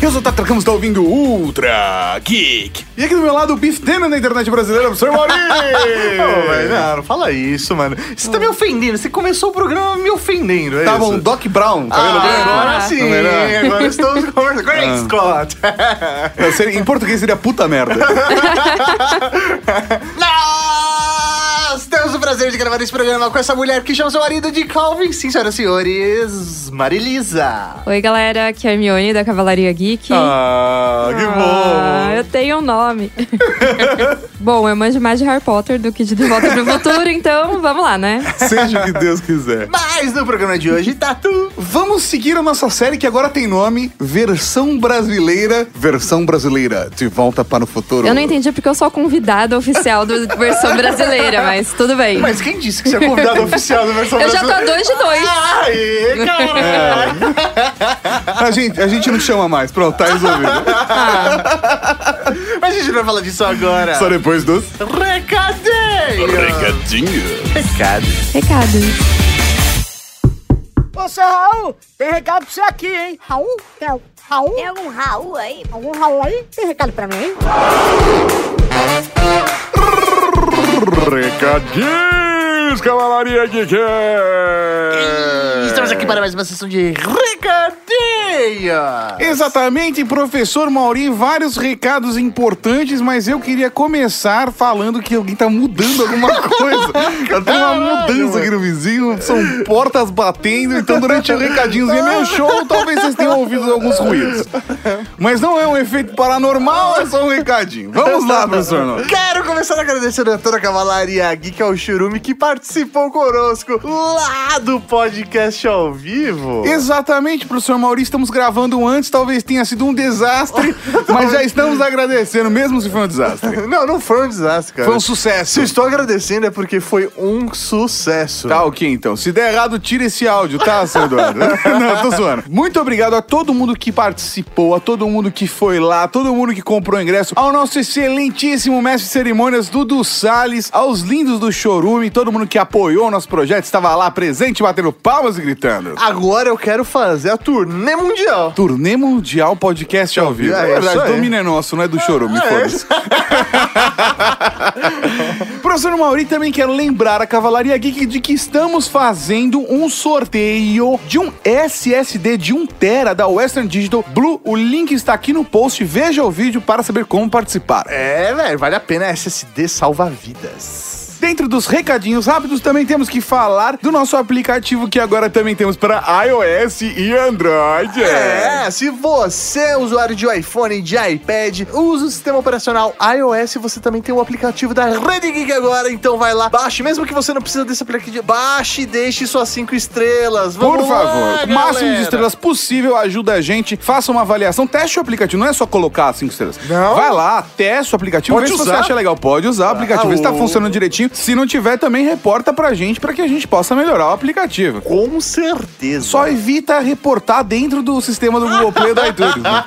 Eu sou o Tata Campos, tá ouvindo Ultra Geek. E aqui do meu lado, o Biff Denner na internet brasileira, Mauri. Ô, velho, não, não fala isso, mano. Você tá me ofendendo. Você começou o programa me ofendendo, é Tá bom, Doc Brown, Ah, branco. agora sim, Tá melhor? agora estamos conversando. Great Scott! É, seria- Em português seria puta merda. Nós temos o prazer de gravar esse programa com essa mulher que chama seu marido de Calvin. Sim, senhoras e senhores, Marilisa. Oi, galera, aqui é a Hermione da Cavalaria Geek. Ah, que Ah, bom. eu tenho um nome. bom, eu manjo mais de Harry Potter do que de De Volta pro Futuro, então vamos lá, né? Seja o que Deus quiser. Mas no programa de hoje, Tatu. Vamos seguir a nossa série que agora tem nome Versão Brasileira. Versão Brasileira de Volta para o Futuro. Eu não entendi porque eu sou a convidada oficial do versão brasileira, mas tudo bem. Mas quem disse que você é convidado oficial da versão eu já tô a dois de dois. Aê, caralho! A gente, a gente não chama mais. Pronto, tá resolvido. Mas a gente não vai falar disso agora. Só depois dos recadinhos. Recado. Recado. Ô, seu Raul, tem recado pra você aqui, hein? Raul? Tem Raul? Tem algum Raul aí? Algum Raul aí? Tem recado pra mim, hein? Recadinhos, Cavalaria Geek! Estamos aqui para mais uma sessão de Recadeia! Exatamente, professor Mauri, vários recados importantes, mas eu queria começar falando que alguém tá mudando alguma coisa. Aqui no são portas batendo, então durante o recadinhos e meu show, talvez vocês tenham ouvido alguns ruídos. Mas não é um efeito paranormal, é só um recadinho. Vamos lá, professor. Quero começar agradecendo a toda a Cavalaria Geek ao Churume que participou conosco lá do podcast ao vivo. Exatamente, professor Mauri, estamos gravando antes, talvez tenha sido um desastre, mas já estamos agradecendo, mesmo se foi um desastre. Não, não foi um desastre, cara. Foi um Se sucesso. eu estou agradecendo é porque foi um sucesso. Tá ok, então. Se der errado, tira esse áudio, tá, seu Eduardo? Não, tô zoando. Muito obrigado a todo mundo que participou, a todo mundo que foi lá, a todo mundo que comprou ingresso, ao nosso excelentíssimo mestre de cerimônias, Dudu Salles, aos lindos do Chorume, todo mundo que apoiou o nosso projeto, estava lá presente, batendo palmas e gritando. Agora eu quero fazer a turnê mundial. Turnê Mundial Podcast ao vivo. É, É isso verdade, domínio é nosso, não é do Chorume, É, foda-se. Professor Mauri, também quero lembrar a Cavalaria Geek de que estamos fazendo um sorteio de um SSD de 1 tera da Western Digital Blue. O link está aqui no post. Veja o vídeo para saber como participar. É, velho, vale a pena. SSD salva vidas. Dentro dos recadinhos rápidos, também temos que falar do nosso aplicativo que agora também temos para iOS e Android. É, se você é usuário de iPhone e de iPad, usa o sistema operacional iOS, você também tem o aplicativo da Rede Geek agora, então vai lá, baixe, mesmo que você não precisa desse aplicativo, baixe e deixe suas cinco estrelas. Vamos Por favor, lá, o máximo de estrelas possível ajuda a gente. Faça uma avaliação, teste o aplicativo. Não é só colocar cinco estrelas. Não? Vai lá, teste o aplicativo, Pode vê se você usar. acha legal. Pode usar o aplicativo, vê se tá funcionando direitinho. Se não tiver, também reporta pra gente pra que a gente possa melhorar o aplicativo. Com certeza. Só evita reportar dentro do sistema do Google Play e do iTunes. né?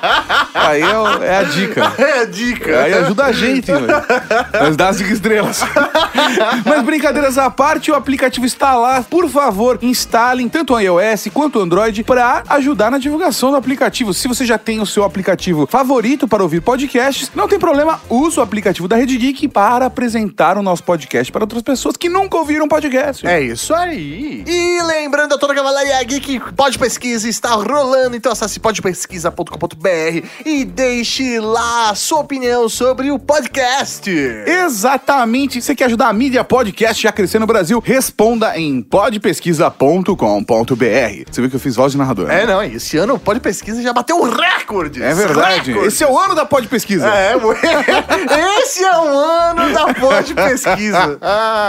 Aí é, é a dica. É a dica. Aí ajuda a gente, velho. Mas dá cinco estrelas. Mas brincadeiras à parte, o aplicativo está lá. Por favor, instalem tanto o iOS quanto o Android para ajudar na divulgação do aplicativo. Se você já tem o seu aplicativo favorito para ouvir podcasts, não tem problema, use o aplicativo da Rede Geek para apresentar o nosso podcast para outras pessoas que nunca ouviram podcast. É isso aí. E lembrando a toda a Cavalaria Geek, Pode Pesquisa está rolando, então acesse podpesquisa.com.br e deixe lá a sua opinião sobre o podcast. Exatamente. Você quer ajudar a mídia podcast a crescer no Brasil? Responda em podpesquisa.com.br. Você viu que eu fiz voz de narrador. né? É, não, esse ano o Pode Pesquisa já bateu recorde. É verdade. Esse é o ano da Pod Pesquisa. É, esse é o ano da Pode Pesquisa.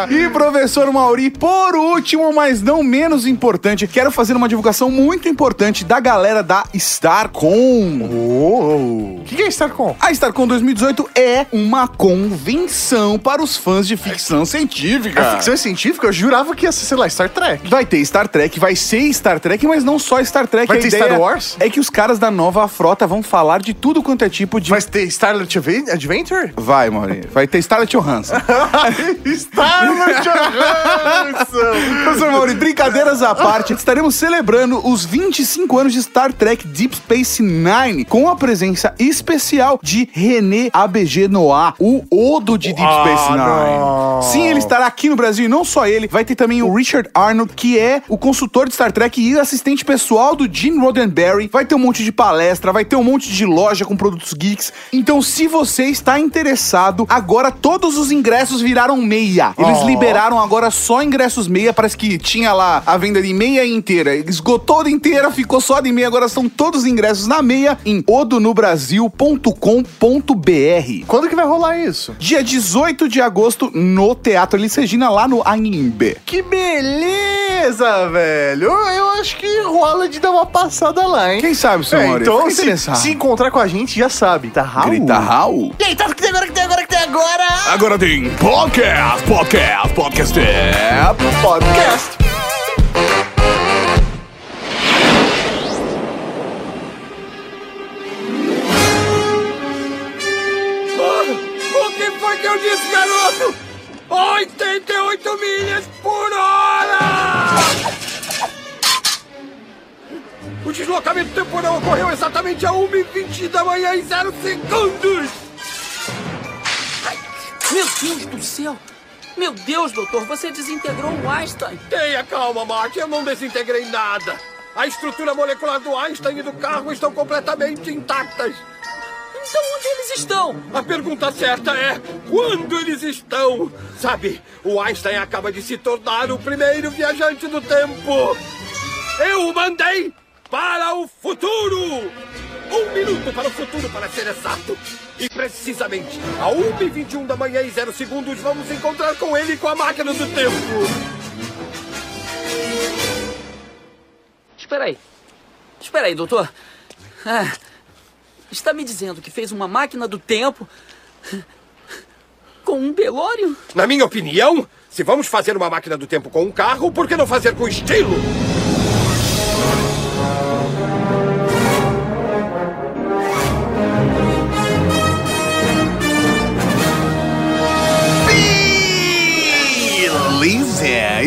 E professor Mauri, por último, mas não menos importante, quero fazer uma divulgação muito importante da galera da Starcom. O que, que é StarCom? A Starcom 2018 é uma convenção para os fãs de ficção científica. A ficção científica, eu jurava que ia ser, sei lá, Star Trek. Vai ter Star Trek, vai ser Star Trek, mas não só Star Trek. Vai A ter Star Wars? É que os caras da nova frota vão falar de tudo quanto é tipo de. Vai ter Starlet Adventure? Vai, Mauri. Vai ter Starlet Johansson. Scarlett Johansson! Professor Mauri, brincadeiras à parte, estaremos celebrando os 25 anos de Star Trek Deep Space Nine com a presença especial de René ABG Noah, o Odo de Deep Ah, Space Nine. não. Sim, ele estará aqui no Brasil e não só ele, vai ter também o Richard Arnold, que é o consultor de Star Trek e assistente pessoal do Gene Roddenberry. Vai ter um monte de palestra, vai ter um monte de loja com produtos geeks. Então, se você está interessado, agora todos os ingressos viraram meia. Eles Oh. liberaram agora só ingressos meia. Parece que tinha lá a venda de meia inteira. Esgotou toda inteira, ficou só de meia. Agora são todos os ingressos na meia em odonobrasil.com.br. Quando que vai rolar isso? Dia 18 de agosto no Teatro Elis Regina, lá no Anhembe. Que beleza, velho! Eu, acho que rola de dar uma passada lá, hein? Quem sabe, seu É, então, se, se encontrar com a gente, já sabe, tá Raul? Grita Raul. E aí, tá, que tem agora, que tem agora, que tem agora? Agora tem podcast, podcast, podcast, é Podcast. Temporal ocorreu exatamente a 1h20 da manhã em 0 segundos! Meu Deus do céu! Meu Deus, doutor, você desintegrou o Einstein. Tenha calma, Marty, eu não desintegrei nada. A estrutura molecular do Einstein e do carro estão completamente intactas. Então onde eles estão? A pergunta certa é: quando eles estão? Sabe, o Einstein acaba de se tornar o primeiro viajante do tempo. Eu o mandei para o futuro! Um minuto para o futuro, para ser exato. E precisamente, a 1h21 da manhã e 0 segundos, vamos encontrar com ele e com a máquina do tempo. Espera aí. Espera aí, doutor. Ah, está me dizendo que fez uma máquina do tempo com um Belório? Na minha opinião, se vamos fazer uma máquina do tempo com um carro, por que não fazer com estilo?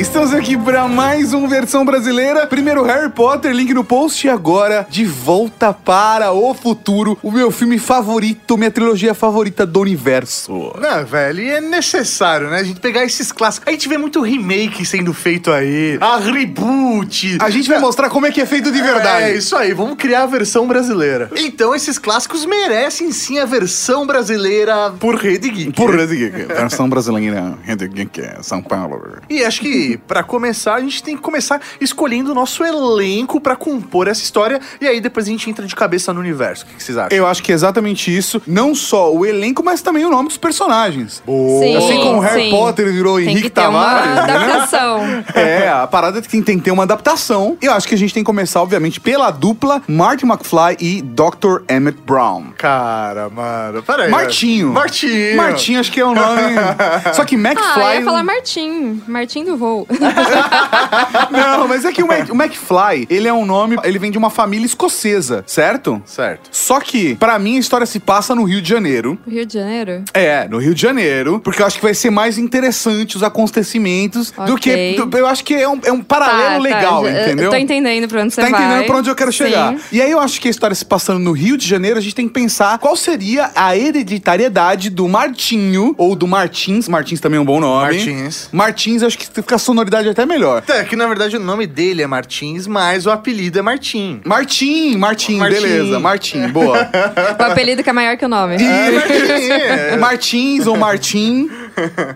Estamos aqui para mais uma versão brasileira. Primeiro Harry Potter, link no post. E agora, de volta para o futuro. O meu filme favorito, minha trilogia favorita do universo. Não, velho, e é necessário, né? A gente pegar esses clássicos. A gente vê muito remake sendo feito aí, a reboot. A gente vai mostrar como é que é feito de verdade. É isso aí, vamos criar a versão brasileira. Então, esses clássicos merecem sim a versão brasileira por Rede Geek. Porra, versão brasileira, Rede Geek, São Paulo. E acho que, pra começar, a gente tem que começar escolhendo o nosso elenco pra compor essa história. E aí depois a gente entra de cabeça no universo. O que que vocês acham? Eu acho que é exatamente isso. Não só o elenco, mas também o nome dos personagens. Sim, Assim como Harry sim. Potter virou Tem Henrique que ter Tavares. uma né? adaptação. É, a parada é que tem, tem que ter uma adaptação. Eu acho que a gente tem que começar, obviamente, pela dupla Marty McFly e Dr. Emmett Brown. Cara, mano, peraí. Martinho. Martinho. Martinho, acho que é o nome. Só que McFly. Ah, eu ia falar Martim. Martim do voo. Não, mas é que o, Mac- o McFly, ele é um nome, ele vem de uma família escocesa, certo? Certo. Só que, pra mim, a história se passa no Rio de Janeiro. Rio de Janeiro? É, no Rio de Janeiro, porque eu acho que vai ser mais interessante os acontecimentos do que. Do- eu acho que é um, é um paralelo legal, já- entendeu? Eu tô entendendo pra onde você Tá vai. entendendo pra onde eu quero chegar. Sim. E aí eu acho que a história se passando no Rio de Janeiro, a gente tem que pensar qual seria a hereditariedade do Martinho, ou do Martins. Martins também é um bom nome. Martins. Martins, acho que fica sonoridade até melhor. É que na verdade o nome dele é Martins, mas o apelido é Martim. Martim, Martim, Martim. beleza. Martim, boa. O apelido que é maior que o nome. Martim, é. Martins ou Martim.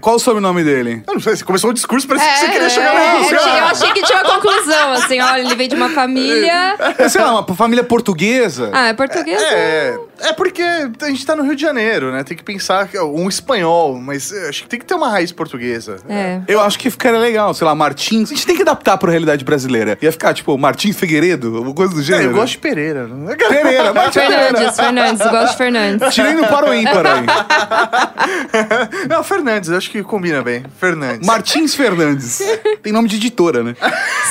Qual o sobrenome dele? Eu não sei, você começou o discurso, parece que É, você queria chegar é, no eu, eu achei que tinha uma conclusão, assim, olha, ele vem de uma família. É, sei lá, uma família portuguesa. Ah, é português? É, é porque a gente tá no Rio de Janeiro, né? Tem que pensar que é um espanhol, mas é, acho que tem que ter uma raiz portuguesa. É. Eu acho que ficaria legal, sei lá, Martins. A gente tem que adaptar pra realidade brasileira. Ia ficar, tipo, Martins Figueiredo, alguma coisa do É, gênero. eu gosto de Pereira. né? Pereira, Martins Pereira. Fernandes, Fernandes, gosto de Fernandes. Tirei no para o ímpar aí. Não, Fernandes Fernandes, eu acho que combina bem. Fernandes. Martins Fernandes. Tem nome de editora, né?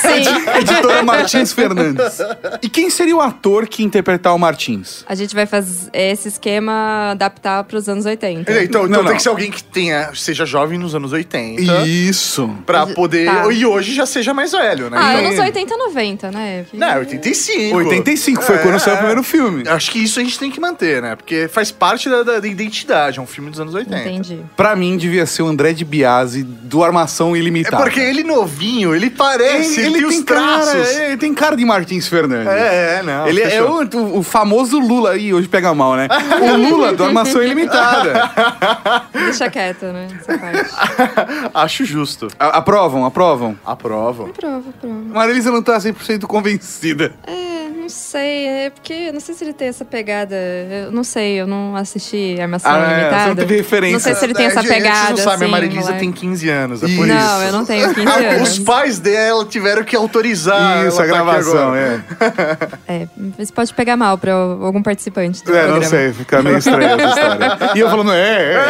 Sim. Editora Martins Fernandes. E quem seria o ator que interpretar o Martins? A gente vai fazer esse esquema adaptar pros anos 80. É, Então, Não, então não. tem que ser alguém que tenha, seja jovem nos anos 80. Isso. Pra poder. Tá. E hoje já seja mais velho, né? Ah, Então- anos 80, 90, né? Não, 85. 85 foi quando saiu o primeiro filme. Acho que isso a gente tem que manter, né? Porque faz parte da, da- da identidade, é um filme dos anos 80. Entendi. Pra mim, devia ser o André de Biase do Armação É Ilimitada. porque ele novinho, ele parece, ele, tem os traços. cara, ele tem cara de Martins Fernandes. É, é, não. Ele é fechou. o- o famoso Lula. aí hoje pega mal, né? O Lula do Armação Ilimitada. Deixa quieto, né? Essa parte. Acho justo. A- aprovam, aprovam. Aprovo. Prova, prova. Marilisa não tá 100% convencida. É, não sei. É porque eu não sei se ele tem essa pegada. Eu não sei, eu não assisti Armação Ah, é, Limitada. você não teve referência. Não sei se ele tem essa É, gente, pegada. Vocês não sabem, a assim, Marilisa moleque. tem 15 anos, é por Isso. isso. Não, eu não tenho 15 anos. Os pais dela tiveram que autorizar Isso, a tá gravação, agora. é. É, isso pode pegar mal pra algum participante do É, programa. não sei, fica meio estranha essa história. E eu falando, é, é.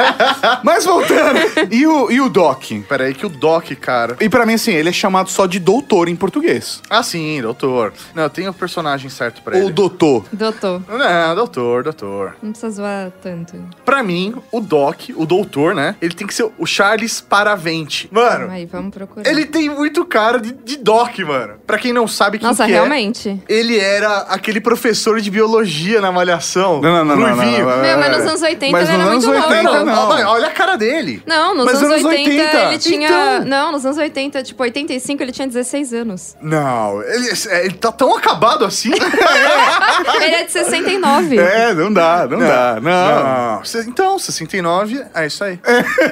Mas voltando. E o, e o Doc? Peraí que o Doc, cara... E pra mim, assim, ele é chamado só de doutor em português. Ah, sim, doutor. Não, tem o personagem certo pra Ou ele. doutor. Doutor, Não, doutor, doutor. não precisa zoar tanto. Pra mim, o Doc, o doutor, né? Ele tem que ser o Charles Paravente. Mano, Aí, vamos procurar. ele tem muito cara de, de Doc, mano. Pra quem não sabe quem Nossa, que é, realmente. ele era aquele professor de biologia na Malhação. Não, não, não, não, não, não, não. Meu, mas nos anos 80 Mas ele nos era anos muito 80 novo. não. Olha, a cara dele. Não, nos Mas anos anos 80, 80. ele tinha. Então. Não, nos anos 80, tipo, 85 ele tinha 16 anos. Não, ele, é, ele tá tão acabado assim. Ele é de 69. É, não dá, não, dá. Não. Então, 69, é isso aí.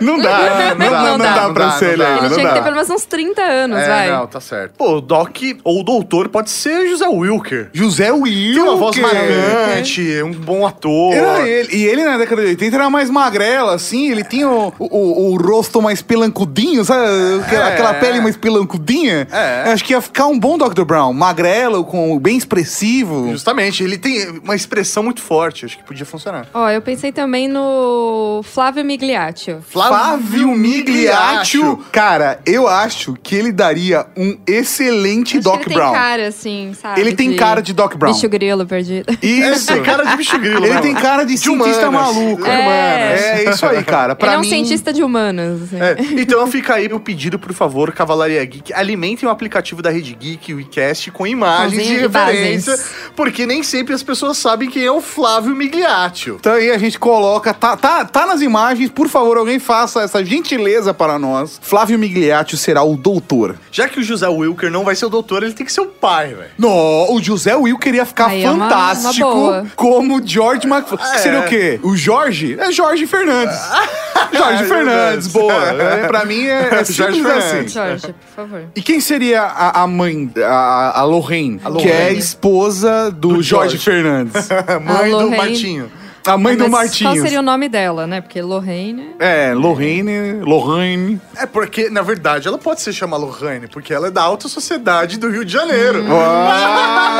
Não dá. Não, dá, não, dá, não pra dá, ser não ele Ele tinha que ter pelo menos uns 30 anos, É, vai. não, tá certo. Pô, o Doc ou o Doutor pode ser José Wilker. José Will. Tem uma voz marcante, um bom ator. Era ele. E ele na década de 80 era mais magrelo, assim. Ele tinha o, o, o rosto mais pelancudinho, sabe? Aquela, É. aquela pele mais pelancudinha. É. Eu Acho que ia ficar um bom Dr. Brown. Magrelo, com bem expressivo. Justamente, ele tem uma expressão muito forte, acho que podia funcionar. Ó, eu pensei também no Flávio Migliaccio. Flávio Migliaccio. Cara, eu acho que ele daria um excelente Acho Doc ele Brown. tem cara, assim, sabe? Ele tem cara de Doc Brown. Bicho grilo perdido. Ele Isso. tem cara de bicho grilo. Ele mesmo. tem cara de, cientista humanas. maluco. De É. É isso aí, cara. Pra ele é um mim, cientista de humanas. assim. É, então fica aí o pedido, por favor, Cavalaria Geek, alimentem o aplicativo da Rede Geek, o WeCast, com imagens Com de referência, imagens. porque nem sempre as pessoas sabem quem é o Flávio Migliaccio. Então aí a gente coloca, tá, tá, tá nas imagens, por favor, alguém faça essa gentileza para nós. Flávio Migliaccio será o doutor. Já que o José Wilker não vai ser o doutor, ele tem que ser o pai, velho. No, o José Will queria ficar Aí é uma- fantástico uma boa. como George McFly. É. Seria o quê? O Jorge? É Jorge Fernandes. Jorge É Fernandes, boa. É, pra mim é, é Jorge simples Fernandes. assim. Jorge, por favor. E quem seria a, a mãe, a, a Lorraine, A que é a Lorraine. esposa do, Do Jorge Jorge. Fernandes? Mãe do Lorraine. Martinho. A mãe do Mas Martinhos. Qual seria o nome dela, né? Porque Lorraine. É, Lorraine, Lorraine. É porque, na verdade, ela pode se chamar Lohane, porque ela é da alta sociedade do Rio de Janeiro. Hum.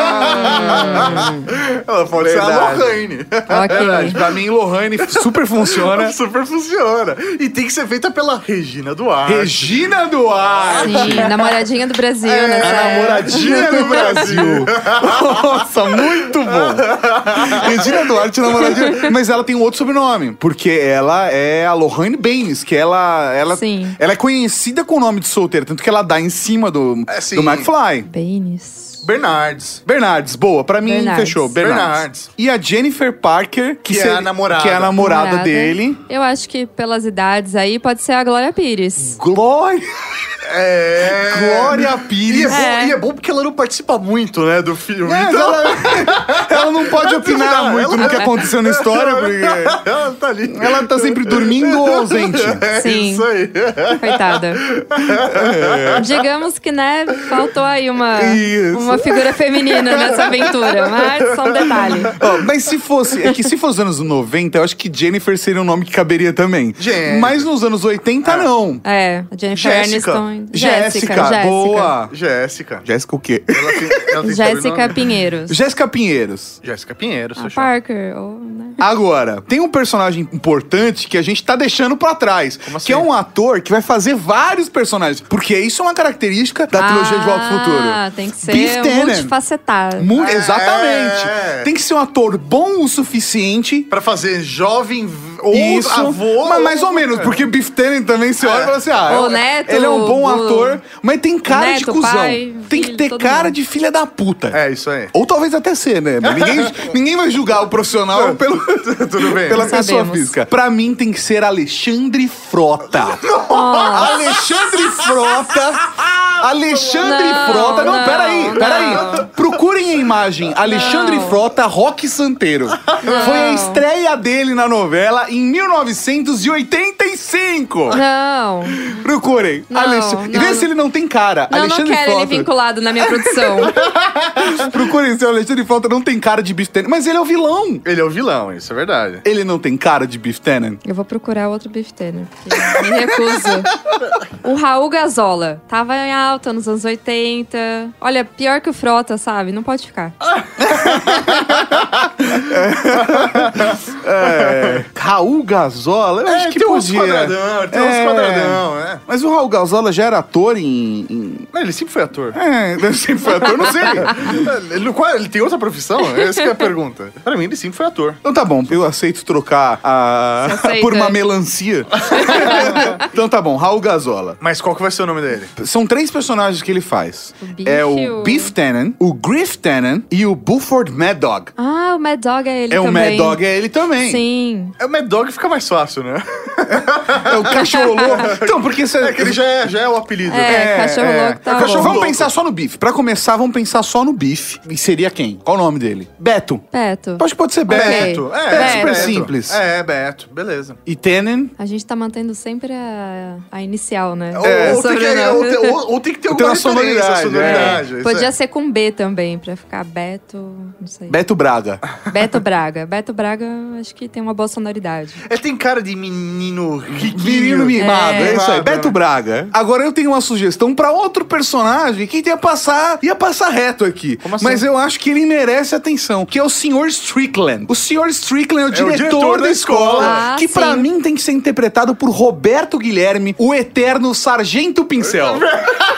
Ah, ela pode ser a Verdade. Lohane. Ok. verdade. Pra mim, Lorraine super funciona. Super funciona. E tem que ser feita pela Regina Duarte. Regina Duarte. Sim, namoradinha do Brasil, É, né? A namoradinha do Brasil. Nossa, muito bom. Regina Duarte, namoradinha. Mas ela tem um outro sobrenome. Porque ela é a Lorraine Baines, que ela, ela, Sim. ela é conhecida com o nome de solteira. Tanto que ela dá em cima do, É, sim. do McFly. Baines. Bernardes. Bernardes, boa. Pra mim, Bernardes. fechou. Bernardes. Bernardes. E a Jennifer Parker, que, Que é ser- a namorada. Que é a namorada, dele. Eu acho que pelas idades aí pode ser a Glória Pires. Glória, É. Glória E é, Pires. bom, É. e é bom porque ela não participa muito, né, do filme. É, então, ela, ela não pode opinar Ela- muito no que aconteceu na história, porque ela tá ali. ela tá sempre dormindo ou ausente. É Sim. isso aí. Coitada. Digamos que, né, faltou aí uma, Isso. Uma figura feminina nessa aventura, mas só um detalhe. Ó, mas se fosse, é que se fosse anos 90, eu acho que Jennifer seria um nome que caberia também. Jennifer. Mas nos anos 80, não. É, a Jennifer Jéssica. Aniston Jéssica, Jéssica. boa. Jéssica. Jéssica o quê? Ela tem, ela tem Jéssica? Pinheiros. Jéssica Pinheiros. Jéssica Pinheiro, Ah, Parker. Ou, né? Agora, tem um personagem importante que a gente tá deixando pra trás. Como assim? Que é um ator que vai fazer vários personagens. Porque isso é uma característica da trilogia de Volta ao Futuro. Ah, tem que ser Biff Tannen. multifacetado. Mu- É. Exatamente. Tem que ser um ator bom o suficiente. Pra fazer jovem ou Isso, avô. mas mais ou menos, porque Biff Tannen também se olha e fala assim, ah, O é- neto ele é um bom do- ator, mas tem cara de neto, cuzão. pai, tem que ter cara mundo. de filha da puta. É, isso aí. Ou talvez até ser, né? Mas ninguém, ninguém vai julgar o profissional pelo, Tudo bem. pela pessoa sabemos. física. Pra mim tem que ser Alexandre Frota. Alexandre Frota. Alexandre Não, Frota. Não, não, peraí, peraí. Procurem a imagem. Alexandre Não. Frota, Rock Santeiro. Foi a estreia dele na novela em 1985. Não. Procurem. Não, Alexandre. não. Vê se ele não tem cara. Não, não Alexandre quero Frota. ele vinculado na minha produção. Procurem se o Alexandre Frota não tem cara de Biff Tannen. Mas ele é o vilão. Ele é o vilão, isso é verdade. Ele não tem cara de Biff Tannen. Eu vou procurar outro Beef Tanner, porque me recuso. O Raul Gazola. Tava em alta nos anos 80. Olha, pior que o Frota, sabe? Não pode ficar. É, Raul Gazola, eu acho que tem uns podia. quadradão, tem É. uns quadradão, né? Mas o Raul Gazola já era ator em. em- Mas ele sempre foi ator. É, ele sempre foi ator, não sei. Ele, não- qual- ele tem outra profissão? Essa que é a pergunta. Pra mim, ele sempre foi ator. Então tá bom, eu aceito trocar a... Aceita? por uma melancia. então tá bom, Raul Gazola. Mas qual que vai ser o nome dele? São três personagens que ele faz. O Biff, é o o- Biff Tannen, o Griff Tannen e o Buford Mad Dog. Ah, o Mad Dog é ele é o Mad também. Dog, é ele também. Sim. É o Mad Dog fica mais fácil, né? É o cachorro louco. Então, porque você... É que ele já é, já é o apelido. É, cachorro louco tá É, cachorro-. Vamos pensar só no bife. Pra começar, vamos pensar só no bife. E seria quem? Qual o nome dele? Beto. Beto. Acho que pode ser Beto. Beto. É, É super Beto. simples. É, Beto. Beleza. E Tannen. A gente tá mantendo sempre a, a inicial, né? É. Ou, ou- ou tem que ter Tem alguma sonoridade, sonoridade. isso Podia é. ser com B também, pra ficar Beto, não sei. Beto Braga. Beto Braga. Beto Braga, acho que tem uma boa sonoridade. Ele tem cara de menino riquinho. Menino mimado, é, É. isso aí. Mimado, Beto né? Braga. Agora eu tenho uma sugestão pra outro personagem que ia passar, ia passar reto aqui. Como assim? Mas eu acho que ele merece atenção, que é o Sr. Strickland. O Sr. Strickland é o diretor, diretor da da escola, escola. Ah, que pra sim. mim tem que ser interpretado por Roberto Guilherme, o eterno Sargento Pincel.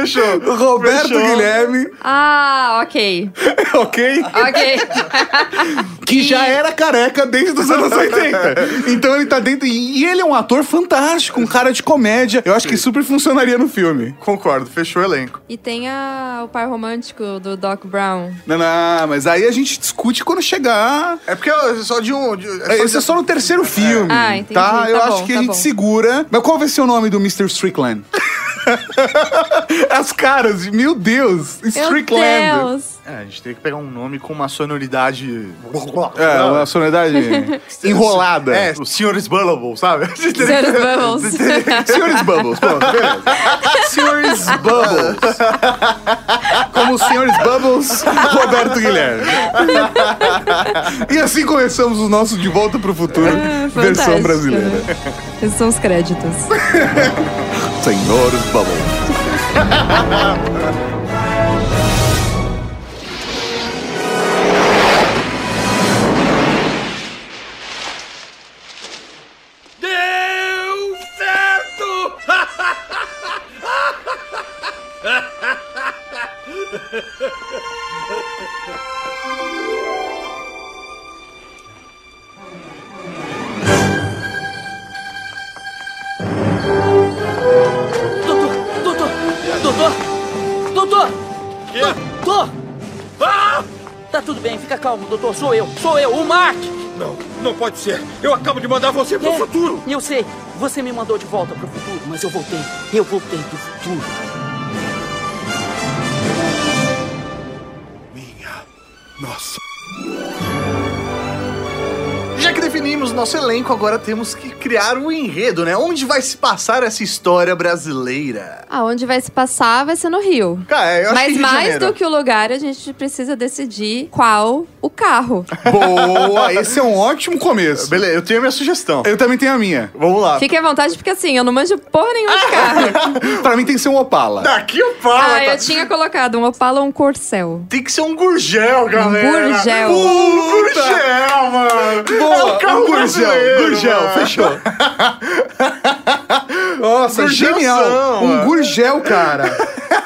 Fechou. Roberto Fechou. Guilherme, Ah, ok. ok? Ok. que já era careca desde os anos 80. Então ele tá dentro. E ele é um ator fantástico, um cara de comédia. Eu acho que super funcionaria no filme. Concordo, fechou o elenco. E tem a, o par romântico do Doc Brown. Não, não, mas aí a gente discute quando chegar. É porque é só de um. de- é só Esse é de- só no terceiro filme. Ah, entendi. Tá? Tá Eu bom, acho que a tá gente bom. segura. Mas qual vai ser o nome do Mr. Strickland? As caras, meu Deus! Meu Strickland. Deus. É, a gente tem que pegar um nome com uma sonoridade. É, uma sonoridade enrolada. É, os senhores Bullable, sabe? Senhores Bubbles. Senhores Bubbles, pronto, beleza. Senhores Bubbles. Como os Senhores Bubbles, Roberto Guilherme. E assim começamos o nosso De Volta pro Futuro, versão Fantástico, brasileira. Esses são os créditos. Senhores Bubbles. Deu certo! Doutor! Doutor! Doutor! Doutor! Doutor! Ah! Tá tudo bem, fica calmo, doutor. Sou eu. Sou eu, o Mark! Não, não pode ser. Eu acabo de mandar você pro É, futuro. Eu sei. Você me mandou de volta pro futuro, mas eu voltei. Eu voltei pro futuro. Minha. Nossa. Definimos nosso elenco, agora temos que criar um enredo, né? Onde vai se passar essa história brasileira? Aonde vai se passar vai ser no Rio. Cara, eu acho Mas que mais do que o lugar, a gente precisa decidir qual o carro. Boa, esse é um ótimo começo. Beleza, eu tenho a minha sugestão. Eu também tenho a minha. Vamos lá. Fique à vontade, porque assim, eu não manjo porra nenhuma de carro. Pra mim tem que ser um Opala. Daqui eu falo. ah, tá? eu tinha colocado um Opala ou um Corcel. Tem que ser um Gurgel, galera. Gurgel. Um Gurgel, mano. Boa, é um carro um Gurgel, Gurgel, mano. fechou. Nossa, Gurgelzão, genial. Um mano. Gurgel, cara.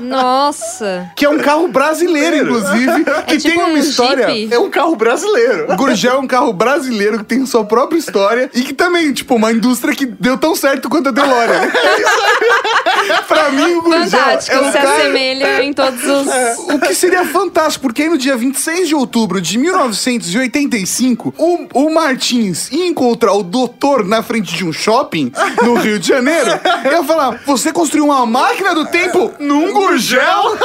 Nossa. Que é um carro brasileiro, inclusive, que tipo tem uma um história. Jeep. É um carro brasileiro. O Gurgel é um carro brasileiro que tem sua própria história e que também, tipo, uma indústria que deu tão certo quanto a DeLorean. pra mim, o Gurgel Fantástico, é um se carro... assemelha em todos os. O que seria fantástico, porque aí no dia 26 de outubro de 1985, o, o Martins ia encontrar o doutor na frente de um shopping no Rio de Janeiro. E ia falar: Você construiu uma máquina do tempo num Gurgel?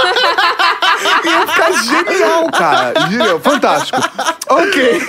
ia ficar genial, cara. Genial, fantástico. Ok.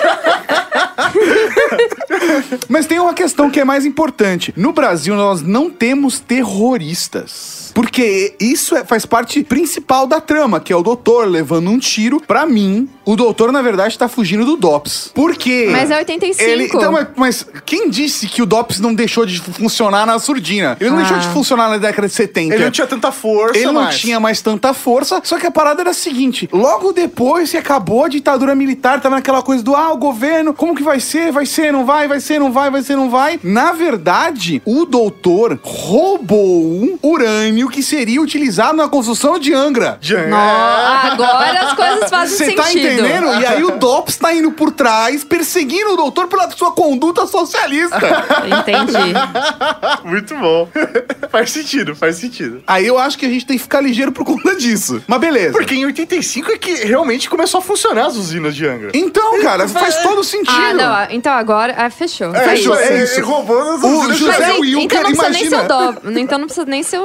Mas tem uma questão que é mais importante. No Brasil, nós não temos terroristas. Porque isso é- faz parte principal da trama, que é o doutor levando um tiro. Pra mim, o doutor, na verdade, tá fugindo do DOPS. Por quê? Mas é 85. Ele, então, mas, mas quem disse que o DOPS não deixou de funcionar na surdina? Ele não Ah. deixou de funcionar na década de 70. Ele não tinha tanta força, Ele não mais. tinha mais tanta força, só que a parada era a seguinte: logo depois que acabou a ditadura militar, tava naquela coisa do ah, o governo, como que vai ser? Vai ser, não vai, vai ser, não vai, vai ser, não vai. Na verdade, o doutor roubou urânio que seria utilizado na construção de Angra. Já- No- Agora as coisas fazem Você sentido. tá entendendo? E aí o DOPS tá indo por trás, perseguindo o doutor pela sua conduta socialista. Entendi. Muito bom. faz sentido, faz sentido. aí eu acho que a gente tem que ficar ligeiro por conta disso. Mas beleza. Porque em 85 é que realmente começou a funcionar as usinas de Angra. Então, cara, faz todo sentido. Ah, não. ah, Então agora. Ah, fechou. É, É isso, isso. é, é, roubando as O usinas de José Wilker, então não precisa nem ser imagina. o DOPS. Então não precisa nem ser o,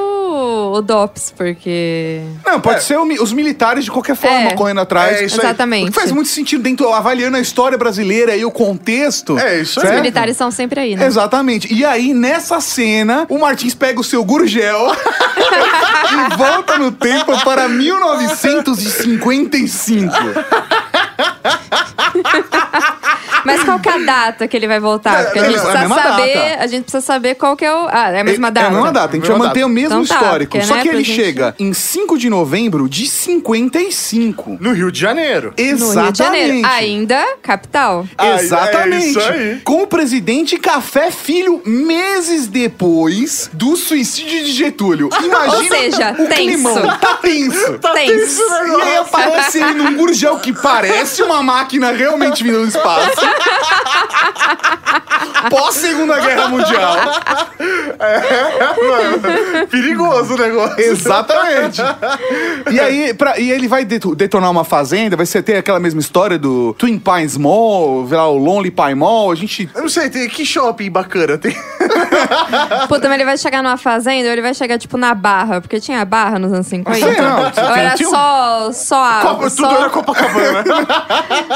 o DOPS, porque. Não, pode ser o mi- os militares de qualquer forma É. correndo atrás. É, isso aí. Exatamente. Porque faz muito sentido dentro, avaliando a história brasileira e o contexto. É, isso aí. Os certo? militares são sempre aí, né? Exatamente. E aí, nessa cena, o Martins pega o seu gurgel e volta no tempo para 1955. Mas qual que é a data que ele vai voltar? Porque a É, gente é a precisa saber. data. A gente precisa saber qual que é o. Ah, é a mesma data. É a mesma data. A gente vai manter data. o mesmo Então tá, histórico. porque, Só né, que pra ele gente- chega em 5 de novembro de 55. No Rio de Janeiro. No Exatamente. Rio de Janeiro. Ainda, capital. Ah, Exatamente. é isso aí. Com o presidente Café Filho meses depois do suicídio de Getúlio. Imagina Ou seja, o tenso. climão. Tá tenso. Tenso. E aí aparece ele num gurgel que parece uma máquina realmente vindo do espaço. Pós Segunda Guerra Mundial. Perigoso o negócio. Exatamente. E aí, pra- e ele vai deto- detonar uma fazenda, vai ser ter aquela mesma história do Twin Pines Mall, lá, o Lonely Pine Mall, a gente... Eu não sei, tem que shopping bacana tem. Puta, mas ele vai chegar numa fazenda ou ele vai chegar, tipo, na Barra? Porque tinha Barra nos anos 50? Sim, não, ou era tinha só, só a... Copa- só... Tudo era Copacabana.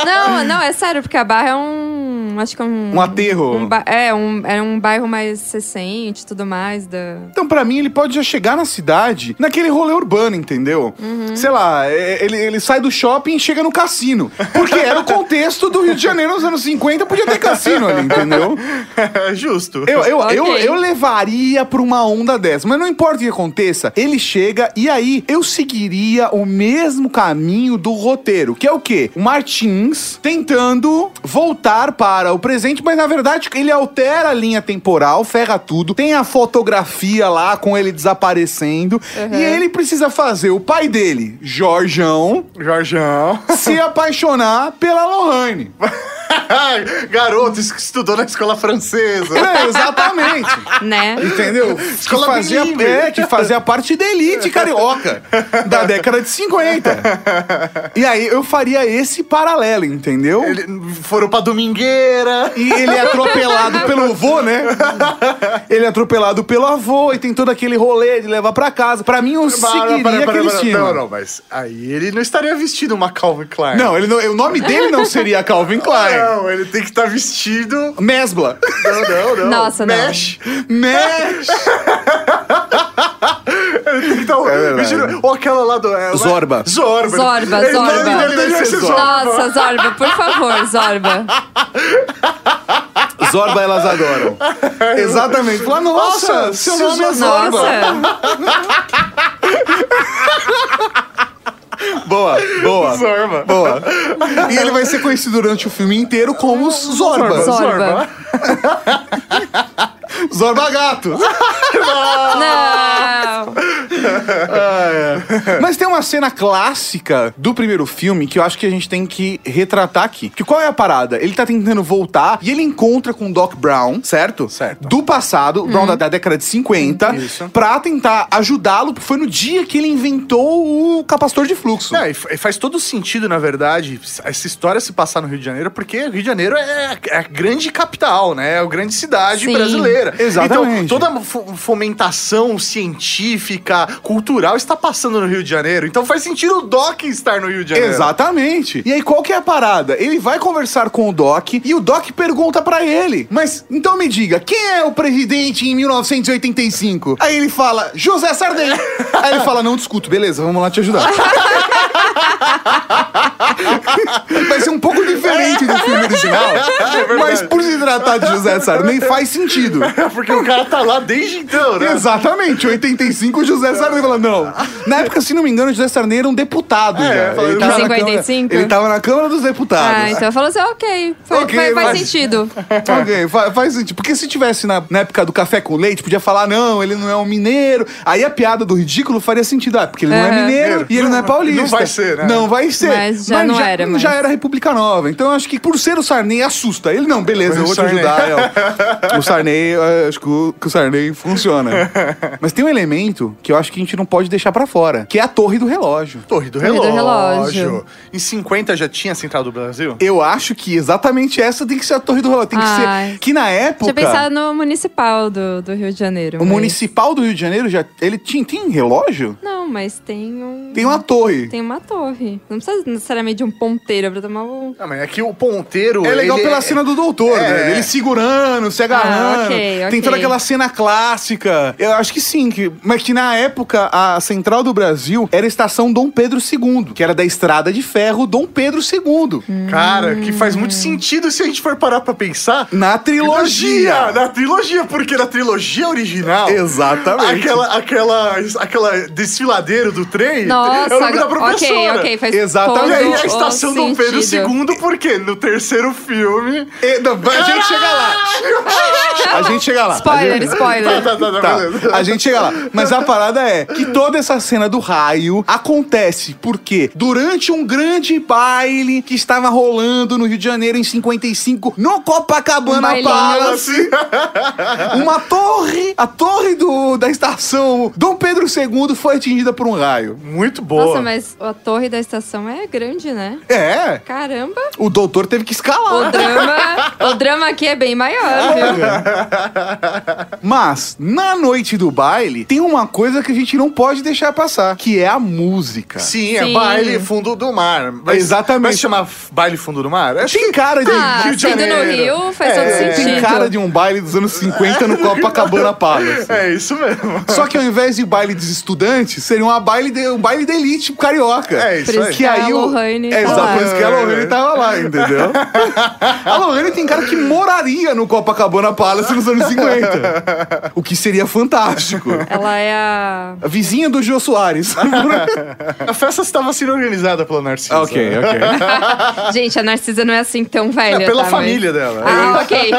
Não, não, é sério, porque a Barra é um... Acho que é um... Um aterro. um é, um, é um bairro mais recente e tudo mais. Da... Então, pra mim, ele pode já chegar na cidade, naquele rolê urbano, entendeu? Sei lá, é- ele, ele sai do shopping e chega no cassino. Porque era o contexto do Rio de Janeiro nos anos 50, podia ter cassino ali, entendeu? É Justo. Eu, eu, Ok. eu, eu levaria pra uma onda dessa, mas não importa o que aconteça, ele chega e aí eu seguiria o mesmo caminho do roteiro, que é o quê? O Martins tentando voltar para o presente, mas na verdade ele altera a linha temporal, ferra tudo, tem a fotografia lá com ele desaparecendo, e ele precisa fazer o pai dele, Jorjão, Jorjão. se apaixonar pela Lohane. Garoto es- estudou na escola francesa. É, exatamente. Né? Entendeu? Escola que fazia, bilíngue. é, que fazia parte da elite carioca da década de 50. E aí eu faria esse paralelo, entendeu? Ele- foram pra Domingueira. E ele é atropelado pelo avô, né? Ele é atropelado pelo avô e tem todo aquele rolê de levar pra casa. Pra mim, eu seguiria Para, para, aquele esquema. Não, não, mas aí ele não estaria vestindo uma Calvin Klein. Não, ele não- o nome dele não seria Calvin Klein. Não, ele tem que estar vestido. Mesbla. Não, não, não. Nossa, não. Mesh. Mesh. Ele tem que estar É verdade. vestido. Ou aquela lá do. é, Zorba. Zorba. Zorba, Ele- Zorba. Ele, ele deve ser Zorba. Nossa, Zorba, por favor, Zorba. Zorba elas adoram. Exatamente. Fala, nossa, Nossa, seu se nome é Zorba. Nossa. Boa, boa. Zorba. Boa. E ele vai ser conhecido durante o filme inteiro como Zorba. Zorba. Zorba gato. Não. Mas tem uma cena clássica do primeiro filme que eu acho que a gente tem que retratar aqui. Que qual é a parada? Ele tá tentando voltar e ele encontra com o Doc Brown, certo? Certo. Do passado, o Brown da, da década de 50, Isso. pra tentar ajudá-lo, porque foi no dia que ele inventou o capacitor de fluxo. É, e fa- faz todo sentido, na verdade, essa história se passar no Rio de Janeiro, porque o Rio de Janeiro é, é a grande capital, né? É a grande cidade Sim. brasileira. Exatamente. Então, toda a fo- fomentação científica, cultural está passando no Rio de Janeiro. Então faz sentido o Doc estar no Rio de Janeiro. Exatamente. E aí, qual que é a parada? Ele vai conversar com o Doc e o Doc pergunta pra ele: Mas então me diga, quem é o presidente em 1985? Aí ele fala: José Sarney. aí ele fala: Não discuto, beleza, vamos lá te ajudar. vai ser um pouco diferente do filme original, mas por se tratar de José Sarney, faz sentido. Porque o cara tá lá desde então, né? Exatamente, 85 o José Sarney fala, não. Na época, se não me engano, o José Sarney era um deputado É, já. Ele tava na 55? Câmara- ele tava na Câmara dos Deputados. Ah, então falou assim, ok. Foi, Ok, foi- faz mas- sentido. Ok, fa- faz sentido. Porque se tivesse na, na época do café com leite, podia falar, não, ele não é um mineiro. Aí a piada do ridículo faria sentido. Ah, porque ele não é mineiro e ele não é paulista. Não vai ser, né? Não vai ser. Mas já não era mais. Já era República Nova. Então eu acho que por ser o Sarney, assusta. Ele, não, beleza, eu vou te ajudar. eu- o Sarney, acho que o, que o Sarney funciona. Mas tem um elemento que eu acho que a gente não pode deixar pra fora, que é a torre do relógio. Torre do Torre do relógio. relógio. Em 50 já tinha a Central do Brasil? Eu acho que exatamente essa tem que ser a torre do relógio. Tem que Ai. ser. Que na época. Tinha pensado no municipal do, do Rio de Janeiro. O mas- municipal do Rio de Janeiro já. Ele tinha, tem relógio? Não, mas tem um... Tem uma torre. Tem uma torre. Não precisa necessariamente de um ponteiro pra tomar um... Não, mas é que o ponteiro. É legal ele pela cena do doutor, É. né? Ele segurando, se agarrando. Ah, ok, Tem ok. toda aquela cena clássica. Eu acho que sim, que, mas que na época a Central do Brasil era a estação Dom Pedro II, que era da estrada de ferro Dom Pedro II. Cara, que faz muito sentido se a gente for parar pra pensar. Na trilogia. Na trilogia, porque na trilogia original. Exatamente. Aquela, aquela, aquela do trem Nossa, é o nome da professora. ok, ok, faz Exatamente. todo E aí a estação Dom Pedro. II, por quê? No terceiro filme. E- não, a gente chega lá. A gente chega lá. Spoiler, A gente- spoiler. Tá, tá, tá, Tá, beleza. a gente chega lá. Mas a parada é que toda essa cena do raio acontece porque durante um grande baile que estava rolando no Rio de Janeiro em 55, no Um Copacabana bailinho. Palace, uma torre, a torre do, da estação Dom Pedro II foi atingida por um raio. Muito boa. Nossa, mas a torre da estação é grande, né? É, Caramba. o doutor teve que O escalar. drama, o drama aqui é bem maior, viu? Mas, na noite do baile, tem uma coisa que a gente não pode deixar passar, que é a música. Sim, é Sim. baile fundo do mar. Mas, Exatamente. Vai se chamar baile fundo do mar? Acho Tem cara de Ah, Rio de sendo no Janeiro. Rio faz É, todo Tem sentido. cara de um baile dos anos 50 no Copacabana Palace. É isso mesmo. Só que ao invés de baile dos estudantes, seria uma baile de, um baile de elite carioca. É isso aí. que a Lohane É, exato, por isso que a Lohane tava lá, entendeu? A Lohane tem cara que moraria no Copacabana Palace nos anos 50. O que seria fantástico. Ela é a. A vizinha do Jô Soares. A festa estava sendo organizada pela Narcisa. ok, ok. Gente, a Narcisa não é assim tão velha. É pela tá? família dela. Ah, ok.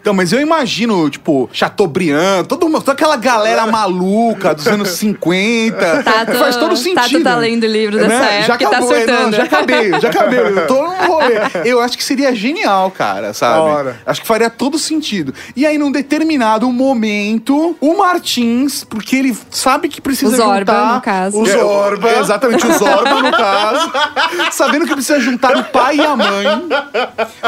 Então, mas eu imagino, tipo, Chateaubriand, todo, mundo- toda aquela galera maluca dos anos 50. Tato- faz todo sentido. Tato tá lendo o livro dessa Né? época e tá é, surtando. já acabei, já acabei. Eu tô no rolê. Eu acho que seria genial, cara, sabe? Hora. Acho que faria todo sentido. E aí, num determinado momento, o Martins, porque ele sabe que precisa O Zorba, juntar... no caso. O É, Zorba. o- Exatamente, o Zorba, no caso. sabendo que precisa juntar o pai e a mãe.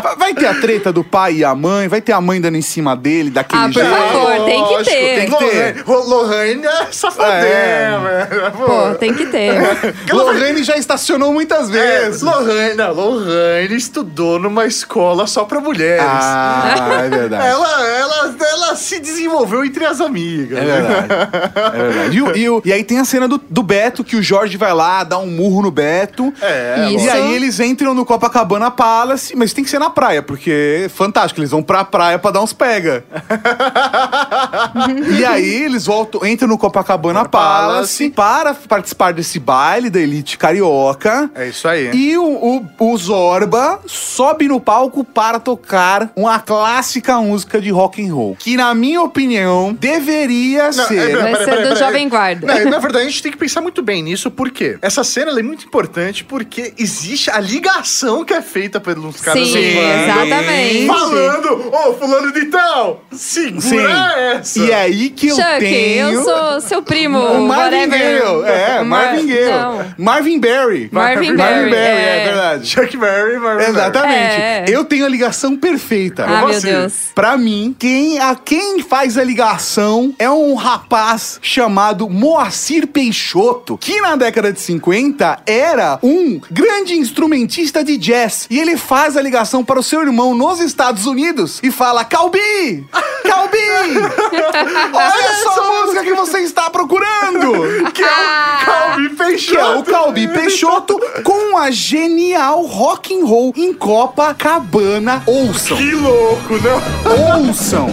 Va- Vai ter a treta do pai e a mãe, vai ter a mãe dando em cima dele, daquele Ah, por jeito. favor, tem que ter. tem que ter. Lohane, Lohane é safadinha, É. velho. Pô, tem que ter. Lorraine já estacionou muitas É, vezes. Lohane, não, Lohane estudou numa escola só pra mulheres. Ah, é verdade. Ela, ela, ela se desenvolveu entre as amigas. É verdade. É verdade. E, o- e o- e aí tem a cena do, do Beto, que o Jorge vai lá, dá um murro no Beto. É, Isso. E aí eles entram no Copacabana Palace, mas tem que ser na praia, porque é fantástico, eles vão pra praia pra dar uns pega. e aí eles voltam, entram no Copacabana Palace para participar desse baile da elite carioca. É isso aí. E o, o, o Zorba sobe no palco para tocar uma clássica música de rock and roll. Que, na minha opinião, deveria Não, ser. é, Vai pera, ser pera, do. Jovem Guarda. Não, na verdade, a gente tem que pensar muito bem nisso, porque essa cena ela é muito importante porque existe a ligação que é feita pelos caras Sim, urbano. exatamente. Falando, ô, fulano de tal, segura Sim. essa. E é aí que eu Chuck, tenho... eu sou seu primo. O Marvin whatever. Gaye, é, O Mar- Marvin Gaye. Não. Marvin Berry. Marvin Marvin Berry, Berry, é, é. verdade. Chuck Berry, Marvin Exatamente. É. Eu tenho a ligação perfeita. Ah, meu. Deus. Pra mim, quem, a quem faz a ligação é um rapaz chamado Moacir Peixoto, que na década de 50 era um grande instrumentista de jazz. E ele faz a ligação para o seu irmão nos Estados Unidos e fala: Calbi! Calbi! Olha só a música que você está procurando! Que é o Calvi Peixoto. Que é o Calbi Peixoto com a genial rock and roll em Copacabana. Ouçam! Que louco, não? Ouçam!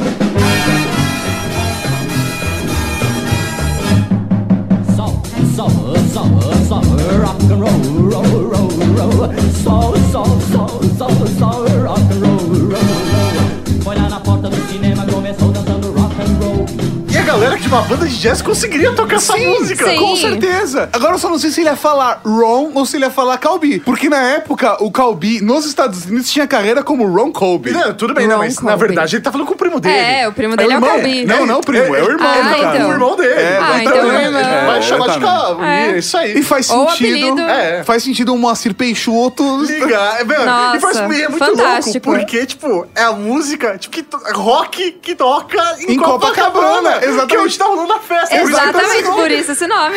Soul, soul, soul, soul, rock and roll, roll, roll, roll. Soul, soul, soul, soul, soul, rock and roll. Galera de uma banda de jazz conseguiria tocar essa música. sim. Com certeza. Agora eu só não sei se ele ia falar Ron ou se ele ia falar Calbi. Porque na época, o Calbi, nos Estados Unidos, tinha carreira como Ron Colby. Não, tudo bem, né? Ron Mas na Colby. verdade ele tá falando com o primo dele. É, o primo dele é o irmão. Calbi. Não, não, primo, é o irmão, Ah, caso. então. O irmão dele. É, Ah, então o irmão. Vai chamar de. Calvi. É. É isso aí. E faz Ou sentido. É. Faz sentido um Moacir Peixoto. Ligar. É, Nossa, e faz, é muito fantástico. louco, porque, tipo, é a música tipo, que rock que toca em, Em Copacabana, exatamente. Que é onde tá rolando a festa. Exatamente Por isso esse nome.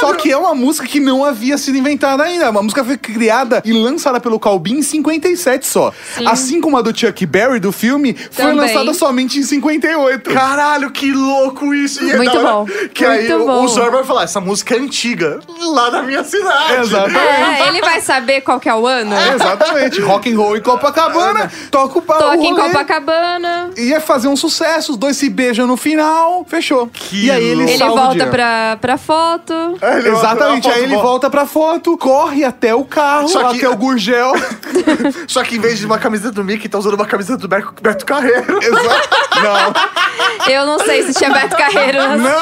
Só que é uma música que não havia sido inventada ainda. Uma música foi criada e lançada pelo Calbi em 57 só. Sim. Assim como a do Chuck Berry do filme, foi Também. lançada somente em 58. Caralho, que louco isso. E é Muito bom, Que aí muito o, bom. o Zorba vai falar, essa música é antiga, lá da minha cidade. Exatamente. É, ele vai saber qual que é o ano. Exatamente. Rock and roll em Copacabana, toca o pau. Aqui em Copacabana. Ia fazer um sucesso, os dois se beijam no final, fechou. Que e aí ele, louco. Ele salva o volta dia. pra, pra foto. É, ele Exatamente, volta- aí ele volta- volta pra foto, corre até o carro, Só que- até o Gurgel. Só que em vez de uma camiseta do Mickey, tá usando uma camiseta do Beto, Beto Carreiro. Exato. Não, Eu não sei se tinha Beto Carreiro. né?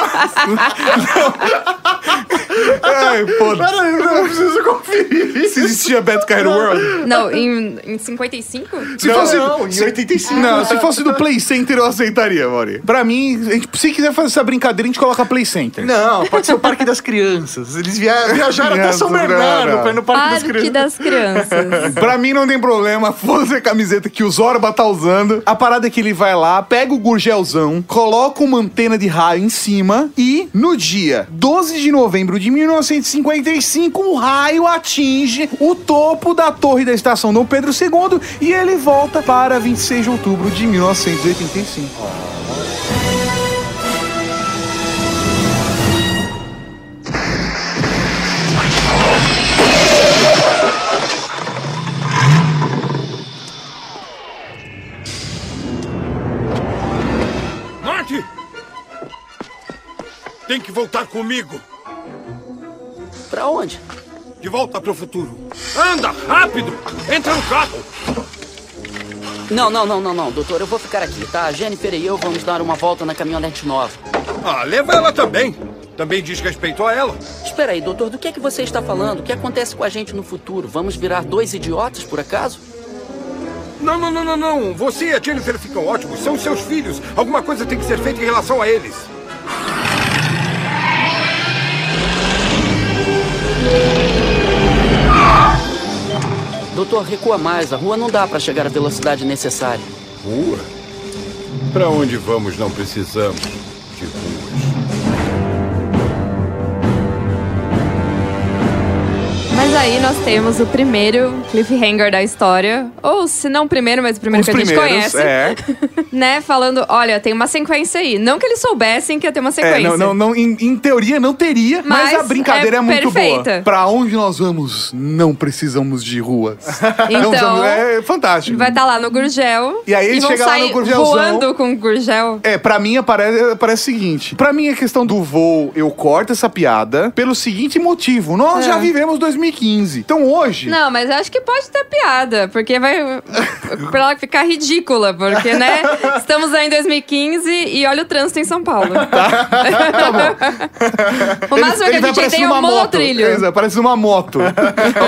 Ai, pô. Pera aí, eu preciso conferir. Se existia Beto Carreiro World. Não, em, em 55? Se não, fosse. não, em 85. Não, se fosse do Play Center eu aceitaria, Mori. Pra mim, a gente- se quiser fazer essa brincadeira, a gente coloca Play Center. Não, pode ser o Parque das Crianças. Eles via- viajaram até São Não, não, Bernardo não. pra ir no Parque, das Parque Crianças. das Crianças. Pra mim não tem problema, foda-se a camiseta que o Zorba tá usando. A parada é que ele vai lá, pega o gurgelzão, coloca uma antena de raio em cima e no dia 12 de novembro de 1955, um raio atinge o topo da torre da estação Dom Pedro II e ele volta para 26 de outubro de 1985. Tem que voltar comigo. Pra onde? De volta pro futuro. Anda, rápido! Entra no carro! Não, não, não, não, não, doutor, eu vou ficar aqui, tá? A Jennifer e eu vamos dar uma volta na caminhonete nova. Ah, leva ela também. Também diz respeito a ela. Espera aí, doutor, do que é que você está falando? O que acontece com a gente no futuro? Vamos virar dois idiotas, por acaso? Não, não, não, não, não. Você e a Jennifer ficam ótimos. São seus filhos. Alguma coisa tem que ser feita em relação a eles. Doutor, recua mais. A rua não dá pra chegar à velocidade necessária. Rua? Para onde vamos não precisamos de aí nós temos o primeiro cliffhanger da história. Ou se não o primeiro, mas o primeiro Os que a gente conhece. é. Né? Falando, olha, tem uma sequência aí. Não que eles soubessem que ia ter uma É, sequência. não, não, não, em, em teoria não teria, mas, Mas a brincadeira é, é muito perfeita. boa. Pra onde nós vamos, não precisamos de ruas. Então, precisamos- é fantástico. Vai estar lá no Gurgel. E aí ele vão chega lá no Gurgelzão. voando com o Gurgel. É, pra mim aparece, parece o seguinte. Pra mim a questão do voo, eu corto essa piada pelo seguinte motivo. Nós É. já vivemos 2015. Então hoje... Não, mas eu acho que pode ter piada, porque vai. pra ela ficar ridícula, porque, né? Estamos aí em 2015 e olha o trânsito em São Paulo. o máximo que a gente tem é um monotrilho. Exato, parece uma moto.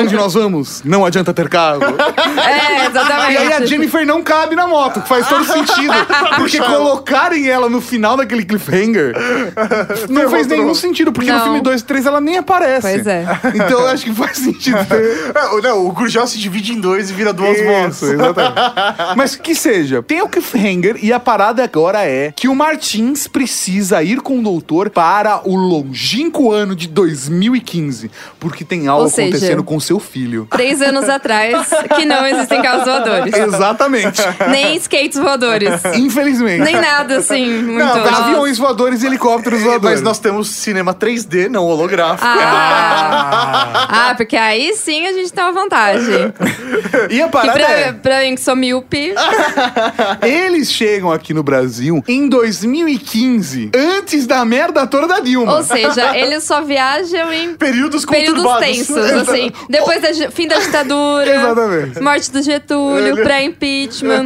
Onde nós vamos? Não adianta ter carro. É, exatamente. E aí a Jennifer não cabe na moto, que faz todo sentido. Porque colocarem ela no final daquele cliffhanger não fez nenhum sentido, porque no Não. filme 2 e 3 ela nem aparece. Pois é. Então eu acho que faz sentido. É, o- não, o Gurgel se divide em dois e vira duas. Isso, exatamente. Mas que seja, tem o cliffhanger e a parada agora é que o Martins precisa ir com o doutor para o longínquo ano de 2015, porque tem algo Ou seja, acontecendo com seu filho. Três anos atrás, que não existem carros voadores. Exatamente. Nem skates voadores. Infelizmente. Nem nada assim, muito. Não, aviões voadores e helicópteros voadores. Mas nós temos cinema 3D, não holográfico. Ah. ah, porque aí sim a gente tem uma vantagem. E a Que parada pra, é, pra mim que sou míope, eles chegam aqui no Brasil em 2015, antes da merda toda da Dilma. ou seja, eles só viajam em Períodos períodos conturbados. tensos, assim. Depois gi- fim da ditadura, Exatamente. morte do Getúlio, pré-impeachment.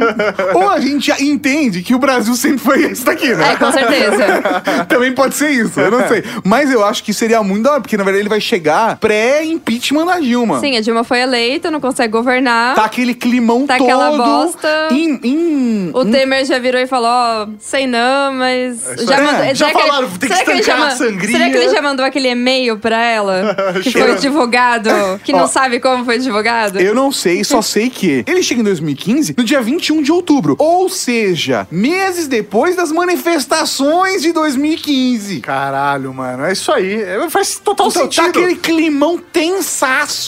Ou a gente entende que o Brasil sempre foi esse daqui, né? É, com certeza. Também pode ser isso, eu não sei. Mas eu acho que seria muito da hora, porque na verdade ele vai chegar pré-impeachment da Dilma. Sim, a Dilma foi eleita, não consegue governar. Tá aquele climão Tá todo. aquela bosta. Em, em- O Temer já virou e falou, ó, sei não, mas... Já, é. mandou, Já será que falaram, ele, tem que será que ele já estancar a sangria. Será que ele já mandou aquele e-mail pra ela? Que foi advogado, que não Ó, sabe como foi advogado? Eu não sei, só sei que ele chega em 2015 no dia 21 de outubro. Ou seja, meses depois das manifestações de 2015. Caralho, mano. É isso aí. É, faz total Então, sentido. tá aquele climão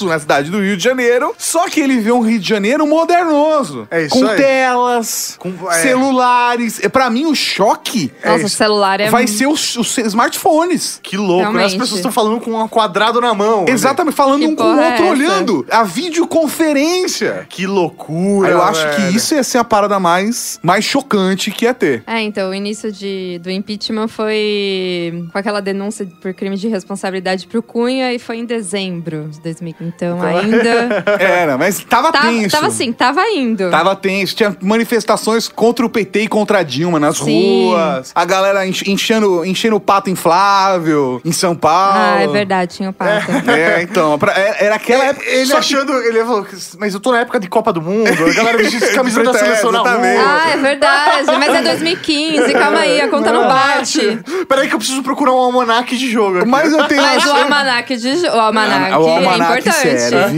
na cidade do Rio de Janeiro, só que ele vê um Rio de Janeiro modernoso. É isso com aí. telas, Com- é. celulares. É, Pra mim, o choque Nossa, o celular é... vai ser os, os smartphones. Que louco, né? As pessoas estão falando com um quadrado na mão. Exatamente, falando Que um com o é outro essa? olhando. A videoconferência. Que loucura. Eu acho velho. que isso ia ser a parada mais, mais chocante que ia ter. É, então, o início de, do impeachment foi com aquela denúncia por crime de responsabilidade pro Cunha e foi em dezembro de 2015. Então, ainda... Era, mas tava, tava, tenso. tava assim, tava indo. Tava tenso, tinha manifestações contra o PT e contra a Dilma nas Sim. ruas. A galera ench- enchendo, enchendo o pato inflável em São Paulo. Ah, é verdade, tinha o pato. É, então, pra- é- era aquela época. Ele só que- achando, ele falou, mas eu tô na época de Copa do Mundo, a galera vestindo camisa da É, seleção na exatamente. rua. Ah, é verdade. Mas é 2015, calma aí, a conta não bate. Peraí que eu preciso procurar um almanaque de jogo aqui. Mas eu tenho. Mas o almanac, de, jo- o almanac, o é almanac importante. serve.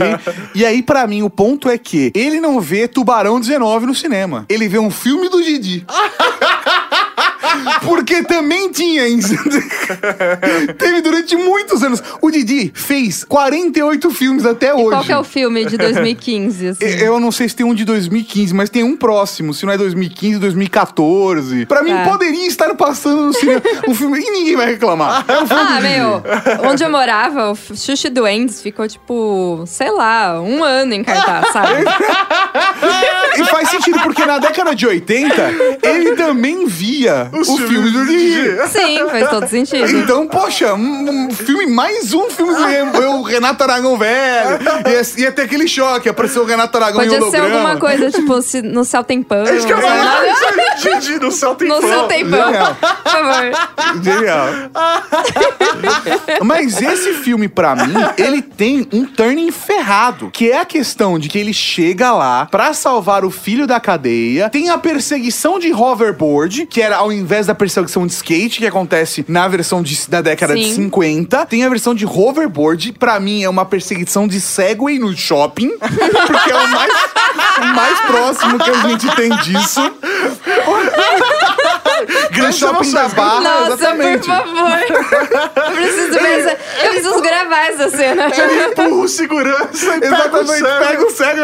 E aí, pra mim, o ponto é que ele não vê Tubarão 19 no cinema. Ele vê um filme do Didi. Porque também tinha. Teve durante muitos anos. O Didi fez 48 filmes até hoje. Qual é o filme de 2015? assim? E- Eu não sei se tem um de 2015, mas tem um próximo. Se não é 2015, 2014. Pra mim, Tá. poderia estar passando no cinema um filme e ninguém vai reclamar. É um filme Ah, meu, onde eu morava, o Xuxa Duendes ficou, tipo, sei lá, um ano em cartaz, sabe? E faz sentido, porque na década de 80, ele também via o filme do Didi. Sim, faz todo sentido. Então, poxa, um, um filme, mais um filme do eu, o Renato Aragão velho. Ia, ia ter aquele choque, apareceu o Renato Aragão em Podia ser holograma. alguma coisa, tipo, se no céu tem pão. Acho que eu aí, Didi, no céu tem No pão. céu tem pão, Genial. por favor. Genial. Mas esse filme, pra mim, ele tem um turning ferrado. Que é a questão de que ele chega lá pra salvar o filho da cadeia. Tem a perseguição de hoverboard, que era ao invés da perseguição de skate, que acontece na versão de- da década de Sim. 50. Tem a versão de hoverboard. Pra mim, é uma perseguição de Segway no shopping. Porque é o mais, o mais próximo que a gente tem disso. No shopping da Barra, Nossa, exatamente. por favor. Eu preciso, ver essa- eu preciso gravar essa cena. Ele empurra o segurança e Exatamente, pega o cego.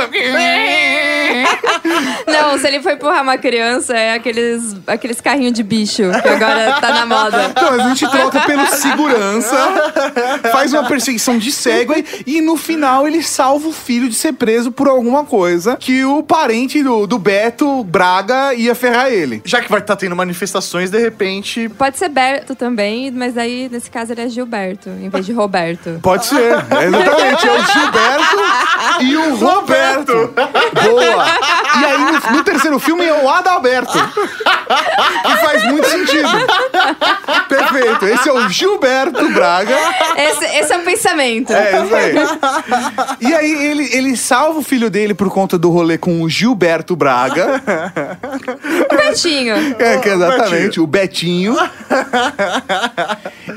Não, se ele for empurrar uma criança, é aqueles, aqueles carrinhos de bicho, que agora tá na moda. Então, a gente troca pelo segurança, faz uma perseguição de Segway e no final ele salva o filho de ser preso por alguma coisa que o parente do, do Beto Braga ia ferrar ele. Já que vai estar tendo manifestações, de repente. Pode ser Berto também, mas aí, nesse caso, ele é Gilberto, em vez de Roberto. Pode ser, é exatamente. É o Gilberto e o Roberto. Boa! E aí no, no terceiro filme é o Adalberto. Que faz muito sentido. Perfeito. Esse é o Gilberto Braga. Esse, esse é o pensamento. É, isso aí. E aí ele, ele salva o filho dele por conta do rolê com o Gilberto Braga. O Bertinho. É, que é exatamente, o Betinho.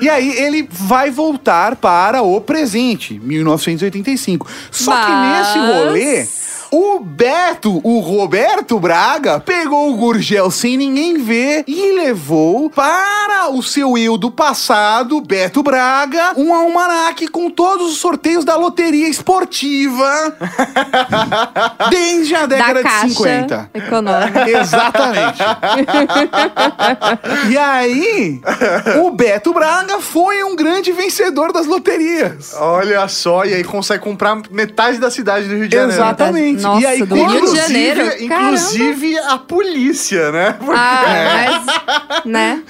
E aí ele vai voltar para o presente, 1985. Só que Mas- nesse rolê, o Beto, o Roberto Braga, pegou o Gurgel sem ninguém ver e levou para o seu eu do passado, Beto Braga, um almanaque com todos os sorteios da loteria esportiva desde a década Da de Caixa 50. Econômica. Exatamente. e aí, o Beto Braga foi um grande vencedor das loterias. Olha só, e aí consegue comprar metade da cidade do Rio de Janeiro. Exatamente. Nossa, e aí, do Rio de Janeiro. Inclusive, inclusive a polícia, né? Ah, mas, né?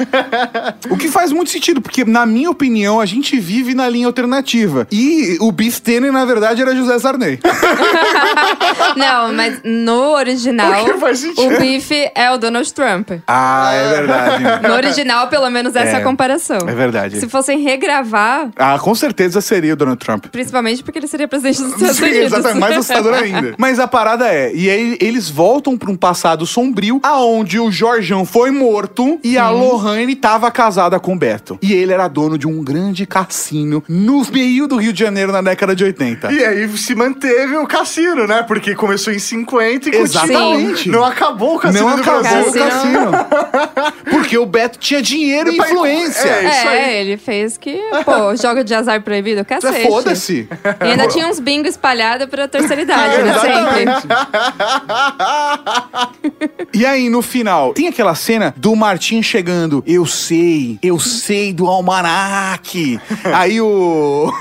O que faz muito sentido, porque, na minha opinião, a gente vive na linha alternativa. E o Beef Tanner, na verdade, era José Sarney. Não, mas no original, O que faz sentido? o bife é o Donald Trump. Ah, é verdade. No original, pelo menos, essa é, É, a comparação. é verdade. Se fossem regravar, Ah, com certeza seria o Donald Trump. principalmente porque ele seria presidente dos Estados Sim, Unidos. exatamente, mais assustador ainda. Mas a parada é, e aí eles voltam pra um passado sombrio, aonde o Jorjão foi morto e a Lohane tava casada com o Beto. E ele era dono de um grande cassino no meio do Rio de Janeiro na década de 80. E aí se manteve o cassino, né? Porque começou em 50 e. Exatamente. Não acabou o cassino Não do acabou Brasil. o cassino. Porque o Beto tinha dinheiro e influência. é, isso aí. É, ele fez que, pô, jogo de azar proibido, cacete. É, Foda-se. E ainda tinha uns bingo espalhados pra terceira idade, né? Sempre. E aí, no final, tem aquela cena do Martim chegando. Eu sei, eu sei do almanaque. aí o.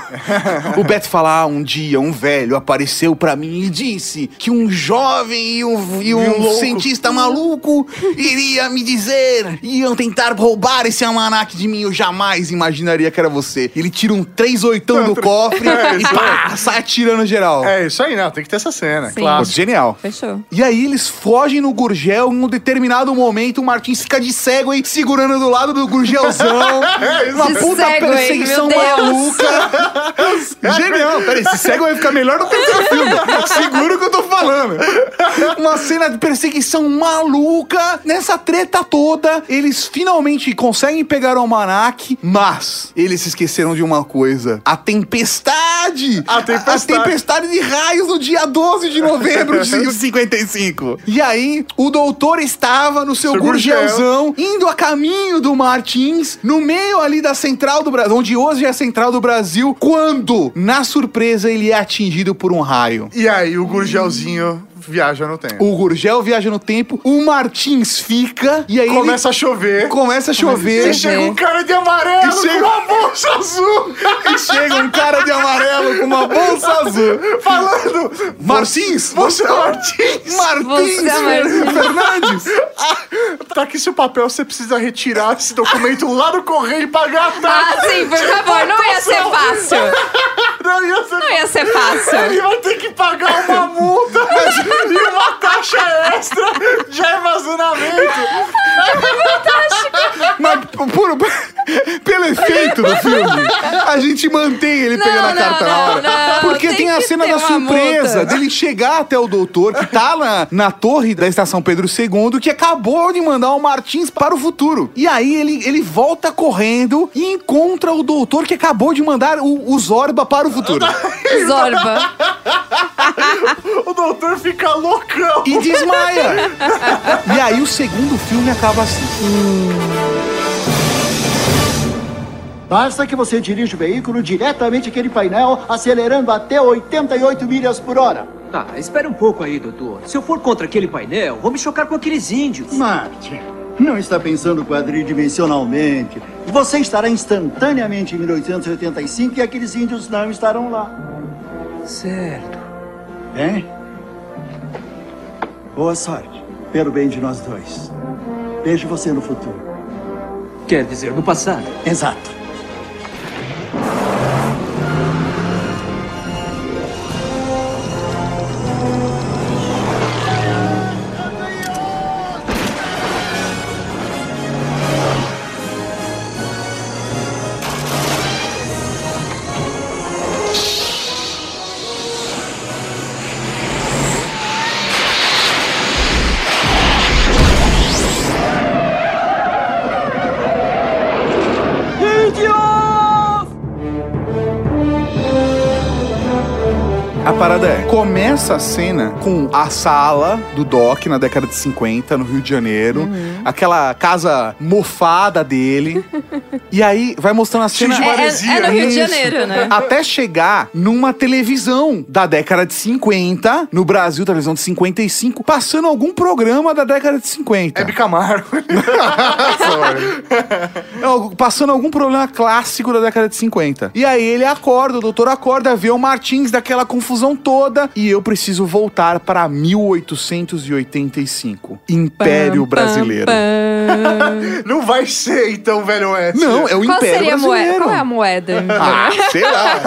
O Beto fala: ah, um dia um velho apareceu pra mim e disse que um jovem e um, e um louco. cientista maluco iria me dizer, iam tentar roubar esse almanaque de mim. Eu jamais imaginaria que era você. Ele tira um 3 oitão do cofre É, e pá, sai atirando geral. É isso aí, não. Tem que ter essa cena, Sim. claro. Genial. Fechou. E aí eles fogem no Gurgel, em um determinado momento o Martins fica de cego aí, segurando do lado do Gurgelzão. uma De puta Segway, perseguição meu Deus. maluca. Genial. Peraí, esse cego vai ficar melhor no terceiro filme. Seguro o que eu tô falando. Uma cena de perseguição maluca. Nessa treta toda, eles finalmente conseguem pegar o almanac, mas eles se esqueceram de uma coisa. A tempestade. A tempestade. A tempestade de raios no dia 12 de novembro de 55. E aí, o doutor estava no seu, Seu gurgelzão, indo a caminho do Martins, no meio ali da central do Brasil, onde hoje é a central do Brasil, quando, na surpresa, ele é atingido por um raio. E aí o Gurgelzinho viaja no tempo. O Gurgel viaja no tempo, o Martins fica, e aí Começa a chover. ele começa a chover. E chega um cara de amarelo E chega- com uma bolsa azul. E chega um cara de amarelo com uma bolsa azul. Falando. Martins! Você é Martins? Martins Você é Martins. Fernandes! Tá aqui seu papel, você precisa retirar esse documento lá no correio e pagar a taxa. Ah, sim, por favor, não ia ser fácil. Não ia ser Não ia ser fácil. Ele vai ter que pagar uma multa e uma taxa extra de armazenamento. Mas por, pelo efeito do filme, a gente mantém ele Não, pegando a não, carta na não, hora. não, porque tem, tem a cena da surpresa multa. dele chegar até o doutor, que tá na, na torre da estação Pedro II, que acabou de mandar o Martins para o futuro. E aí ele, ele volta correndo e encontra o doutor que acabou de mandar o, o Zorba para o futuro. Zorba. O doutor fica loucão. e desmaia. e aí o segundo filme acaba assim. Basta que você dirija o veículo diretamente àquele painel, acelerando até 88 milhas por hora. Tá, espere um pouco aí, doutor. Se eu for contra aquele painel, vou me chocar com aqueles índios. Martin, não está pensando quadridimensionalmente. Você estará instantaneamente em 1885 e aqueles índios não estarão lá. Certo. Bem? Boa sorte, pelo bem de nós dois. Vejo você no futuro. Quer dizer, no passado. Exato. Parada é, começa a cena com a sala do Doc na década de 50, no Rio de Janeiro. Uhum. Aquela casa mofada dele. e aí vai mostrando a cena... de É- é- maresia. é no Rio de. Janeiro, né? Até chegar numa televisão da década de 50, no Brasil, televisão de 55, passando algum programa da década de 50. Hebe Camargo. Não, passando algum problema clássico da década de 50. E aí ele acorda, o doutor acorda, vê o Martins daquela confusão toda e eu preciso voltar para 1885. Império Brasileiro. Não vai ser, então, velho Oeste. Não, é o Qual Império seria a moeda? Brasileiro. Qual é a moeda? Ah, sei lá.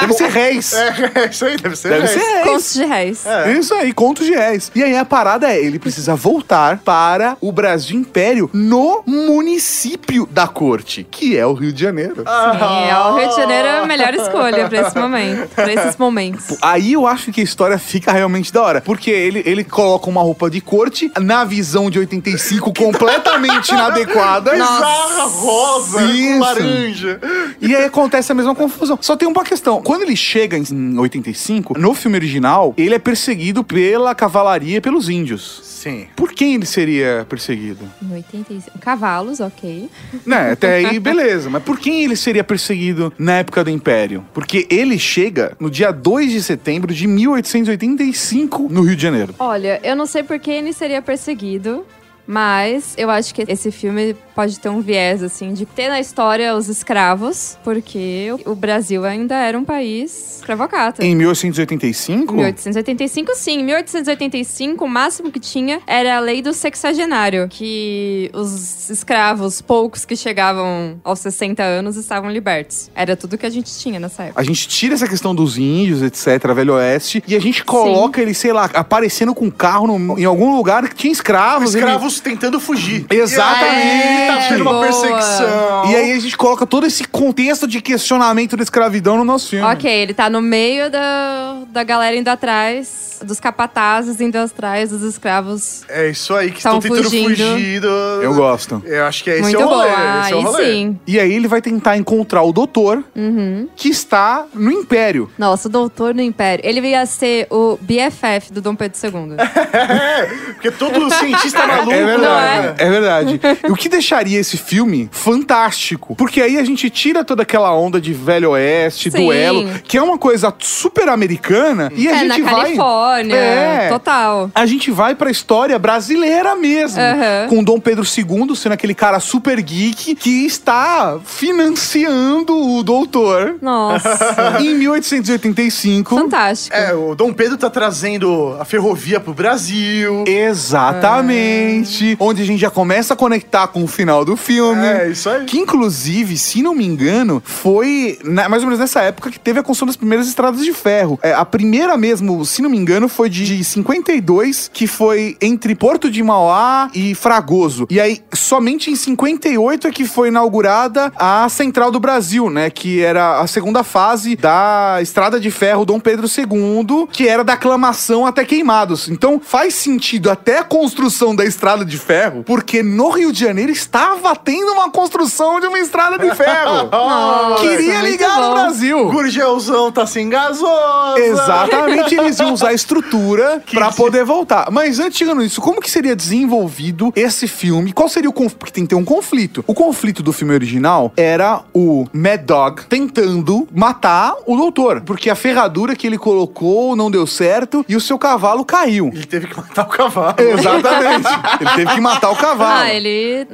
Deve ser réis. É, isso aí deve ser. Deve réis. ser réis. Contos de réis. Isso aí, contos de réis. E aí a parada é, ele precisa voltar para o Brasil Império no município da corte, que é o Rio de Janeiro. Sim, é, o Rio de Janeiro é a melhor escolha pra esse momento, pra esses momentos. Aí eu acho que a história fica realmente da hora. Porque ele, ele coloca uma roupa de corte, na visão de 85, completamente inadequada. Bizarra, rosa, Isso. com laranja. E aí acontece a mesma confusão. Só tem uma questão. Quando ele chega em- em 85, no filme original, ele é perseguido pela cavalaria e pelos índios. Sim. Por quem ele seria perseguido? Em 85. Cavalos, ok. Né, até aí, beleza. Mas por quem ele seria perseguido na época do Império? Porque ele chega no dia 2 de setembro de 1885 no Rio de Janeiro. Olha, eu não sei por que ele seria perseguido, mas eu acho que esse filme pode ter um viés, assim, de ter na história os escravos, porque o Brasil ainda era um país escravocrata. Em 1885? Em 1885, sim. Em 1885, o máximo que tinha era a lei do sexagenário, que os escravos, poucos que chegavam aos 60 anos, estavam libertos. Era tudo que a gente tinha nessa época. A gente tira essa questão dos índios, etc., Velho Oeste, e a gente coloca ele, sei lá, aparecendo com um carro no- em algum lugar que tinha escravos. ele- Escravos tentando fugir. Exatamente. Tá tendo uma boa. perseguição. E aí a gente coloca todo esse contexto de questionamento da escravidão no nosso filme. Ok, ele tá no meio da, da galera indo atrás, dos capatazes indo atrás dos escravos. É isso aí que Tão estão tentando fugindo. fugir. do- Eu gosto. Eu acho que é esse Muito é o rolê. Ah, esse é o aí rolê. sim. E aí ele vai tentar encontrar o doutor Uhum. que está no Império. Nossa, o doutor no Império. Ele ia ser o BFF do Dom Pedro II. É, porque todo cientista maluco. É verdade, é verdade. E o que deixaria esse filme fantástico? Porque aí a gente tira toda aquela onda de Velho Oeste, Sim. duelo, que é uma coisa super americana, e a é, na gente vai. Califórnia. É. Total. A gente vai pra história brasileira mesmo. Aham. Com Dom Pedro II sendo aquele cara super geek que está financiando o doutor Nossa. em 1885. Fantástico. É, o Dom Pedro tá trazendo a ferrovia pro Brasil. Exatamente. Onde a gente já começa a conectar com o final do filme. É, isso aí. Que inclusive, se não me engano, foi na- mais ou menos nessa época que teve a construção das primeiras estradas de ferro. É, a primeira mesmo, se não me engano, foi de, de 52, que foi entre Porto de Mauá e Fragoso. E aí, somente em 58 é que foi inaugurada a Central do Brasil, né? Que era a segunda fase da estrada de ferro Dom Pedro II, que era da aclamação até Queimados. Então, faz sentido até a construção da estrada estrada de ferro porque no Rio de Janeiro estava tendo uma construção de uma estrada de ferro. Nossa, Queria ligar no. Brasil. Gurgelzão tá sem gasosa. Exatamente, eles iam usar a estrutura de- poder voltar. Mas antes chegar nisso, como que seria desenvolvido esse filme? Qual seria o conflito? Porque tem que ter um conflito. O conflito do filme original era o Mad Dog tentando matar o doutor, porque a ferradura que ele colocou não deu certo e o seu cavalo caiu. Ele teve que matar o cavalo. Exatamente. ele teve que matar o cavalo. Ah, ele, ele,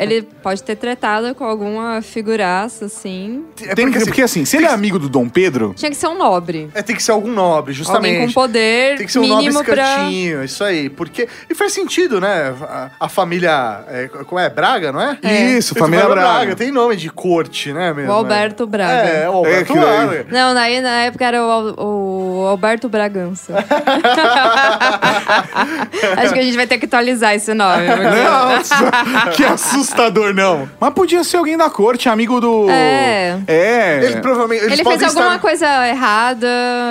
ele pode ter tretado com alguma figuraça, assim. É Tem porque, que- porque, assim, assim, se ele é amigo do Dom Pedro, Tinha que ser um nobre. é, tem que ser algum nobre, justamente. Alguém com poder Tem que ser um nobre mínimo pra... escantinho, isso aí. Porque. E faz sentido, né? A, a família. É, como é? Braga, não é? Isso, Tem família Braga. Tem nome de corte, né? Mesmo, O Alberto Braga. É, o Alberto É, Braga. Não, daí na época era o, o Alberto Bragança. Acho que a gente vai ter que atualizar esse nome. porque- Nossa, que assustador, não. Mas podia ser alguém da corte, amigo do. É. É. Ele provavelmente. Ele fez podem alguma estar- coisa errada.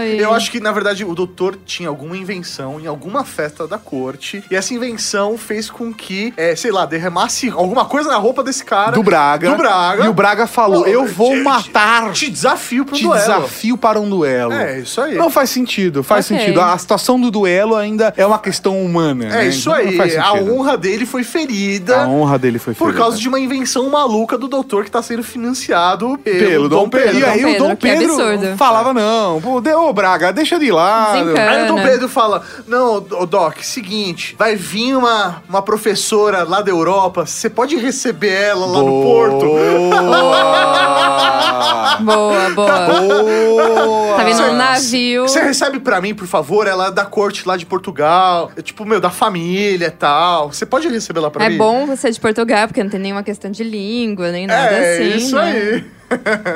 e- Eu acho que, na verdade, o doutor tinha alguma invenção em alguma festa da corte. E essa invenção fez com que, é, sei lá, derramasse alguma coisa na roupa desse cara. Do Braga. Do Braga. E o Braga falou: Pô, Eu vou te- matar. Te desafio pro Te duelo. desafio para um duelo. É, isso aí. Não faz sentido, faz Ok. sentido. A situação do duelo ainda é uma questão humana. É né? isso Então aí. faz A honra dele foi ferida. A honra dele foi Por ferida. causa de uma invenção maluca do doutor que tá sendo financiado pelo, Pelo Dom Pedro. E aí Dom o Dom Pedro, Pedro absurdo. falava: Não, pô, ô Braga, deixa de lado. Desencana. Aí o Dom. Pedro fala: Não, Doc, seguinte, vai vir uma, uma professora lá da Europa, você pode receber ela lá no Porto? Boa! Boa, boa. Boa! Tá vindo um Você- Você recebe pra mim, por favor? Ela é da corte lá de Portugal. É tipo, meu, da família e tal. Você pode receber lá pra É mim? bom você de Portugal, porque não tem nenhuma questão de língua, nem nada É, assim. isso né? aí.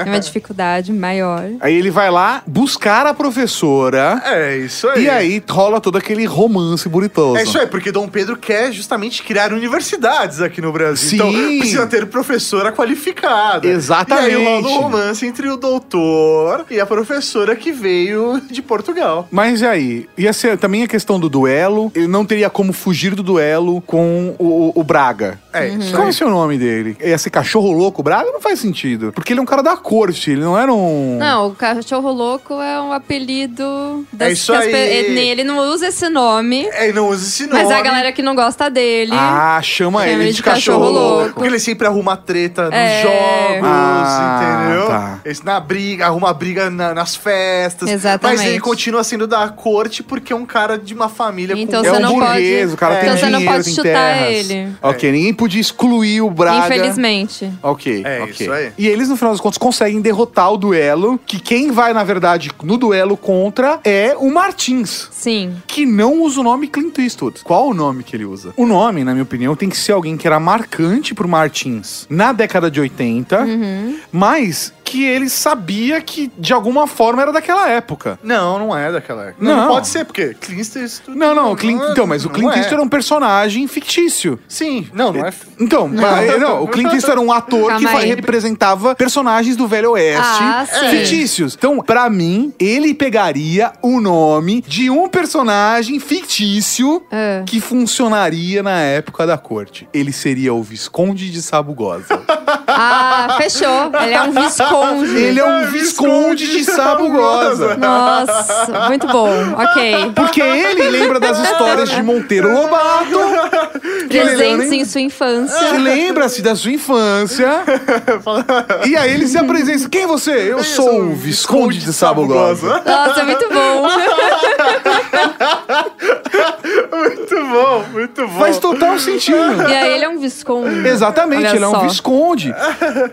Tem uma dificuldade maior. Aí ele vai lá buscar a professora. É, isso aí. E aí rola todo aquele romance bonitoso. É isso aí, porque Dom Pedro quer justamente criar universidades aqui no Brasil. Sim. Então precisa ter professora qualificada. Exatamente. E aí rola um romance entre o doutor e a professora que veio de Portugal. Mas e aí? Ia ser também a questão do duelo. Ele não teria como fugir do duelo com o, o Braga. É, isso Qual aí. é o seu nome dele? Ia ser cachorro louco Braga? Não faz sentido. Porque ele é um cara da corte, ele não era um. Não, o cachorro louco é um apelido das É isso aí. pe- ele, ele não usa esse nome, É, e não usa esse nome. mas a galera que não gosta dele. Ah, chama Chama ele ele de de cachorro, cachorro louco. louco. Porque ele sempre arruma treta nos É. jogos, Ah, entendeu? tá. Esse na briga, arruma briga na- nas festas. Exatamente. Mas ele continua sendo da corte porque é um cara de uma família Então com... É você um não burguês, pode- o cara É. tem Então você não dinheiro, pode tem chutar terras. ele. Ok, ninguém podia excluir o Braga. Infelizmente. Ok, É, ok. isso aí. E eles, no final das contas, conseguem derrotar o duelo, que quem vai, na verdade, no duelo contra é o Martins. Sim. Que não usa o nome Clint Eastwood. Qual o nome que ele usa? O nome, na minha opinião, tem que ser alguém que era marcante pro Martins na década de 80, mas que ele sabia que, de alguma forma, era daquela época. Não, não é daquela época. Não, Não. pode ser, porque Clint Eastwood... Não, não, Clint, é- então, mas o Clint é. Eastwood era um personagem fictício. Sim, não, não é... Então, mas, não, o Clint Eastwood era um ator que Calma fa- aí. representava personagens do Velho Oeste Ah, fictícios. Então, pra mim, ele pegaria o nome de um personagem fictício Ah. que funcionaria na época da corte. Ele seria o Visconde de Sabugosa. Ah, fechou. Ele é um visconde. ele é um Visconde de Sabugosa. Nossa, muito bom. Ok. Porque ele lembra das histórias de Monteiro Lobato. ele Presentes em sua infância. Lembra-se da sua infância. e aí ele se apresenta. Quem é você? Eu sou o Visconde de Sabugosa. Nossa, muito bom. muito bom, muito bom. Faz total sentido. E aí ele é um visconde. Exatamente, Olha ele é um só. Visconde.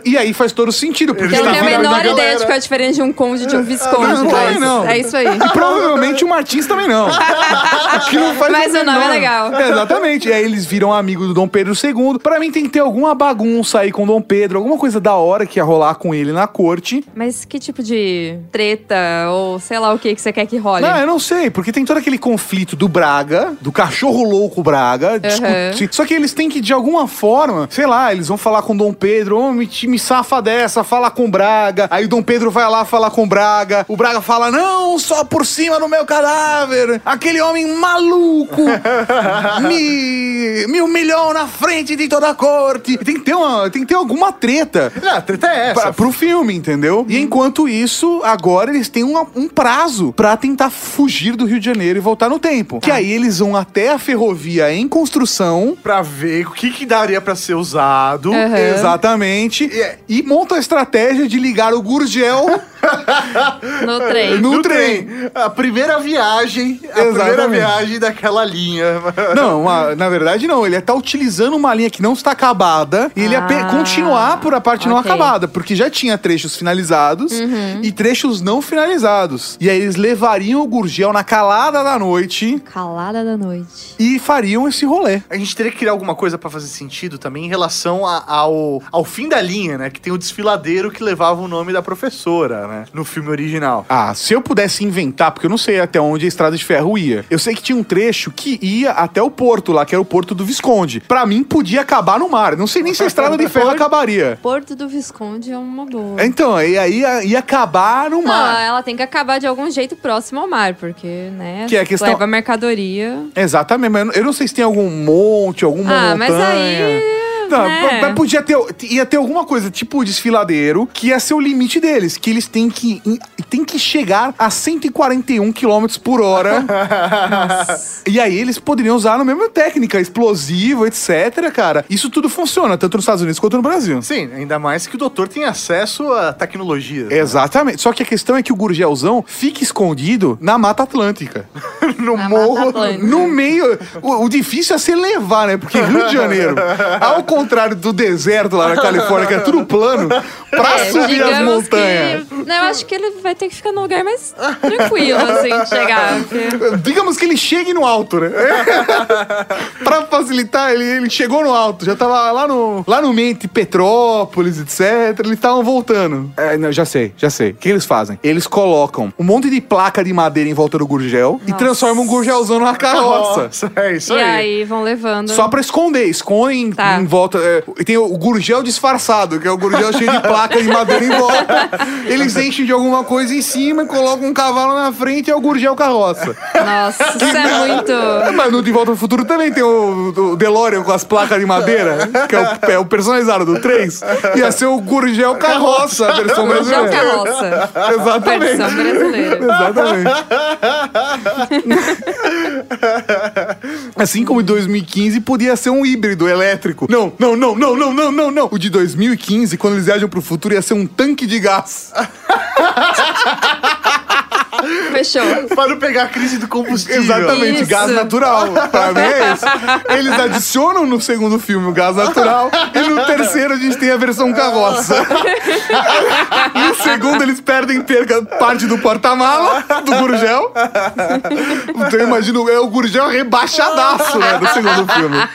E aí faz todo sentido, porque Eu não ele tenho a menor ideia galera. de qual é a diferença de um conde de um visconde. Não, mas não. É isso aí. E provavelmente o Martins também não. Que não faz Mas o nome é menor. legal. Exatamente. E aí eles viram amigos do Dom Pedro II. Pra mim tem que ter alguma bagunça aí com o Dom Pedro, alguma coisa da hora que ia rolar com ele na corte. Mas que tipo de treta ou sei lá o que que você quer que role? Não, eu não sei, porque tem todo aquele conflito do Braga, do cachorro louco Braga, discutir. Só que eles têm que, de alguma forma, sei lá, eles vão falar com Dom Pedro, ô, me, me safa dessa, fala com Braga. Aí o Dom Pedro vai lá falar com Braga. O Braga fala, não, só por cima do meu cadáver. Aquele homem maluco me, me humilhou na frente de toda a corte. Tem que ter, uma, tem que ter alguma treta. Não, a treta é essa. Pra, pro filme, entendeu? E enquanto isso, agora eles têm um, um prazo pra tentar fugir do Rio de Janeiro e voltar no tempo. Que aí eles vão até a ferrovia em construção. Pra ver o que, que daria pra ser usado. Aham. Exatamente. E, e montam a estratégia de ligar o Gurgel No trem. no, No trem. trem. A primeira viagem. A primeira viagem daquela linha. Não, uma- na verdade não. Ele tá utilizando uma linha que não está acabada e ele ia Ah, continuar por a parte não ok. Uhum. acabada, porque já tinha trechos finalizados e trechos não finalizados. E aí eles levariam o Gurgel na calada da noite Calada da noite. e fariam esse rolê. A gente teria que criar alguma coisa pra fazer sentido também em relação a- ao, ao fim da linha, né? Que tem o desfiladeiro que levava o nome da professora, né? No filme original. Ah, se eu pudesse inventar, porque eu não sei até onde a estrada de ferro ia. Eu sei que tinha um trecho que ia até o porto lá, que era o porto do Visconde. Pra mim, podia acabar no mar. Não sei nem se a estrada de ferro acabaria. Porto do Visconde é uma boa. Então, e aí ia, ia acabar no Não, mar. ela tem que acabar de algum jeito próximo ao mar, porque, né? Que é a questão- Leva mercadoria. Exatamente, mas eu não- eu não sei se tem algum monte, alguma Ah, montanha. mas aí. Não, né? mas podia ter, ia ter alguma coisa, tipo o desfiladeiro, que ia ser o limite deles, que eles têm que, têm que chegar a 141 km por hora. e aí eles poderiam usar a mesma técnica, explosivo, etc, cara. Isso tudo funciona, tanto nos Estados Unidos quanto no Brasil. Sim, ainda mais que o doutor tem acesso a tecnologia. né? Exatamente. Só que a questão é que o Gurgelzão fica escondido na Mata Atlântica. no Na morro. Mata Atlântica. No meio. O, o difícil é se levar, né? Porque Rio de Janeiro, ao contrário do deserto lá na Califórnia, que é tudo plano, pra É, subir as montanhas. Que, não, eu acho que ele vai ter que ficar num lugar mais tranquilo, assim, de chegar. porque- Digamos que ele chegue no alto, né? pra facilitar, ele, ele chegou no alto, já tava lá no, lá no meio de Petrópolis, etc. Eles estavam voltando. É, não, já sei, já sei. O que eles fazem? Eles colocam um monte de placa de madeira em volta do Gurgel e Nossa. transformam o Gurgelzão numa carroça. Nossa, é isso E aí. aí vão levando. Só pra esconder, escondem Tá. em volta. É, e tem o gurgel disfarçado, que é o gurgel cheio de placa de madeira em volta. Eles enchem de alguma coisa em cima, colocam um cavalo na frente e é o gurgel carroça. Nossa, isso é muito. Mas no De Volta ao Futuro também tem o, o DeLorean com as placas de madeira, que é o, é o personalizado do 3. Ia ser o gurgel carroça, a versão Gurgel brasileira. carroça. Exatamente. Versão brasileira. Exatamente. Assim como em 2015 podia ser um híbrido elétrico. Não, não, não, não, não, não, não, não. O de 2015, quando eles viajam pro futuro, ia ser um tanque de gás. Fechou. Para não pegar a crise do combustível. Exatamente, Isso. gás natural. Pra mim é isso. Eles adicionam no segundo filme o gás natural e no terceiro a gente tem a versão carroça. No segundo eles perdem perca parte do porta-mala do Gurgel. Então eu imagino, é o Gurgel rebaixadaço, né, do segundo filme.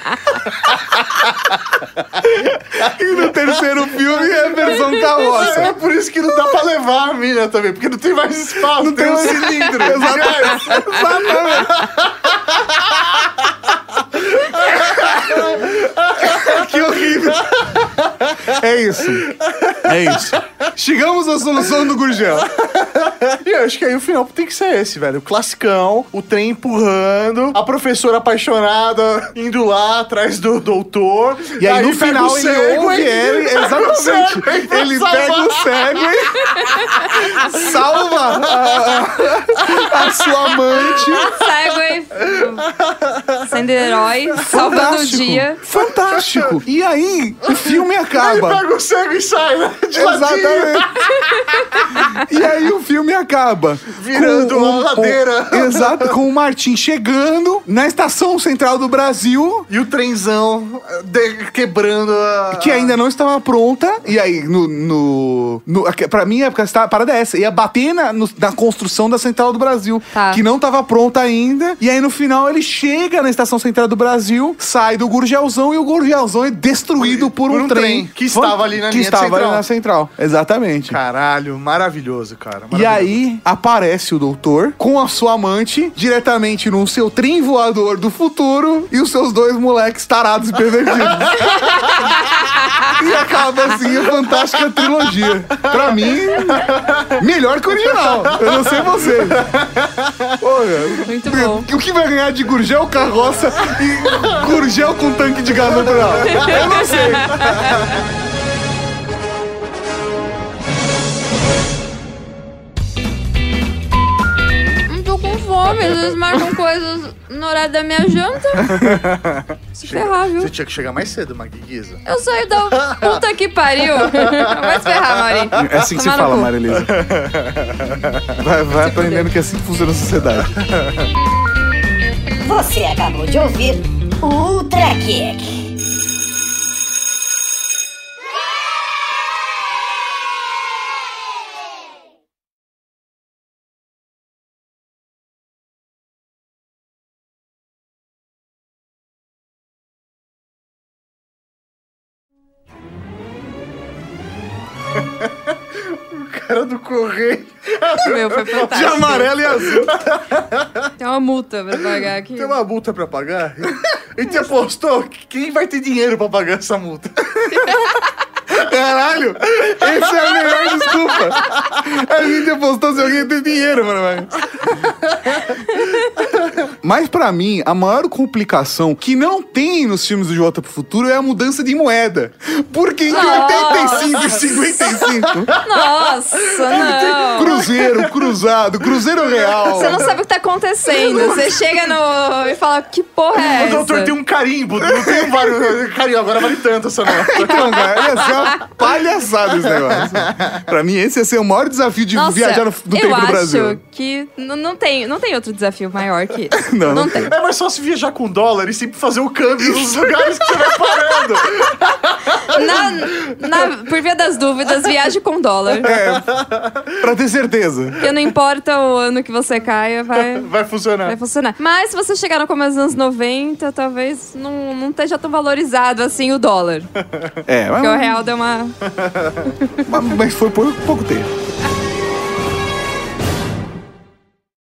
E no terceiro filme é a versão carroça. É por isso que não dá pra levar a mina também, porque não tem mais espaço, tem um cilindro. Exatamente. Exatamente. que horrível. É isso. É isso. Chegamos à solução do Gurgel. E eu acho que aí o final tem que ser esse, velho. O classicão, o trem empurrando, a professora apaixonada indo lá atrás do doutor. E aí, no pega final o ele ouve ele, exatamente. Ele salvar. pega o Segway, salva a, a- a sua amante. Segway. Sendo herói, salvando o Fantástico. dia. Fantástico. E aí, o filme Aí acaba. Pega o cego e sai, né? De ladinho. Exatamente. E aí o filme acaba. Virando uma ladeira. exato, com o Martim chegando na estação central do Brasil, E o trenzão de- quebrando a... que ainda não estava pronta. E aí, no. no, no pra mim, a época- a parada é essa. Ia bater na, no- na construção da Central do Brasil, Tá. que não estava pronta ainda. E aí, no final, ele chega na Estação Central do Brasil, sai do Gurgelzão e o Gurgelzão é destruído por, Por um, um trem. trem que estava ali na que linha estava central. ali na central. Exatamente. Caralho, maravilhoso, cara. E aí aparece o doutor com a sua amante diretamente no seu trem voador do futuro e os seus dois moleques tarados e pervertidos. e acaba assim a fantástica trilogia. Pra mim, melhor que o original. Eu não sei você. Olha, Muito bom. o que vai ganhar de Gurgel, carroça e Gurgel com tanque de gás natural? Eu não sei. fome, vocês marcam coisas no horário da minha janta. Se ferrar, viu? Você tinha que chegar mais cedo, Maguiguiza. Eu saio da puta que pariu. Vai se ferrar, Mari. É assim que se Tomar no fala, Elisa. Vai, vai aprendendo que é assim que funciona a sociedade. Você acabou de ouvir o Ultra Kick. Meu, foi De fantástico. amarelo e azul. Tem uma multa pra pagar aqui. Tem uma multa pra pagar? E te apostou quem vai ter dinheiro pra pagar essa multa? Caralho! Essa é a melhor desculpa! A gente apostou se alguém tem dinheiro, mano. Mas pra mim, a maior complicação que não tem nos filmes do Volta pro Futuro é a mudança de moeda. Porque entre Nossa. 85 e 55, Nossa, não. cruzeiro, cruzado, cruzeiro real. Você não sabe o que tá acontecendo. Você chega no... e fala, que porra é O essa? doutor tem um carimbo, não tem vários. Carimbo, agora vale tanto essa nota. Então, cara, ser uma palhaçada esse negócio. Pra mim, esse ia ser o maior desafio de Nossa, viajar no, no eu tempo acho do Brasil. que n- não tem, não tem outro desafio maior que esse. Não, não tem. É mais fácil viajar com dólar e sempre fazer o câmbio nos lugares que você vai parando. Na, na- por via das dúvidas, viaje com dólar. É, pra ter certeza. Porque não importa o ano que você caia, vai, Vai funcionar. vai funcionar. Mas se você chegar no começo dos anos 90, talvez não, não esteja tão valorizado assim o dólar. É, Porque o real deu uma. Mas- mas foi por pouco tempo.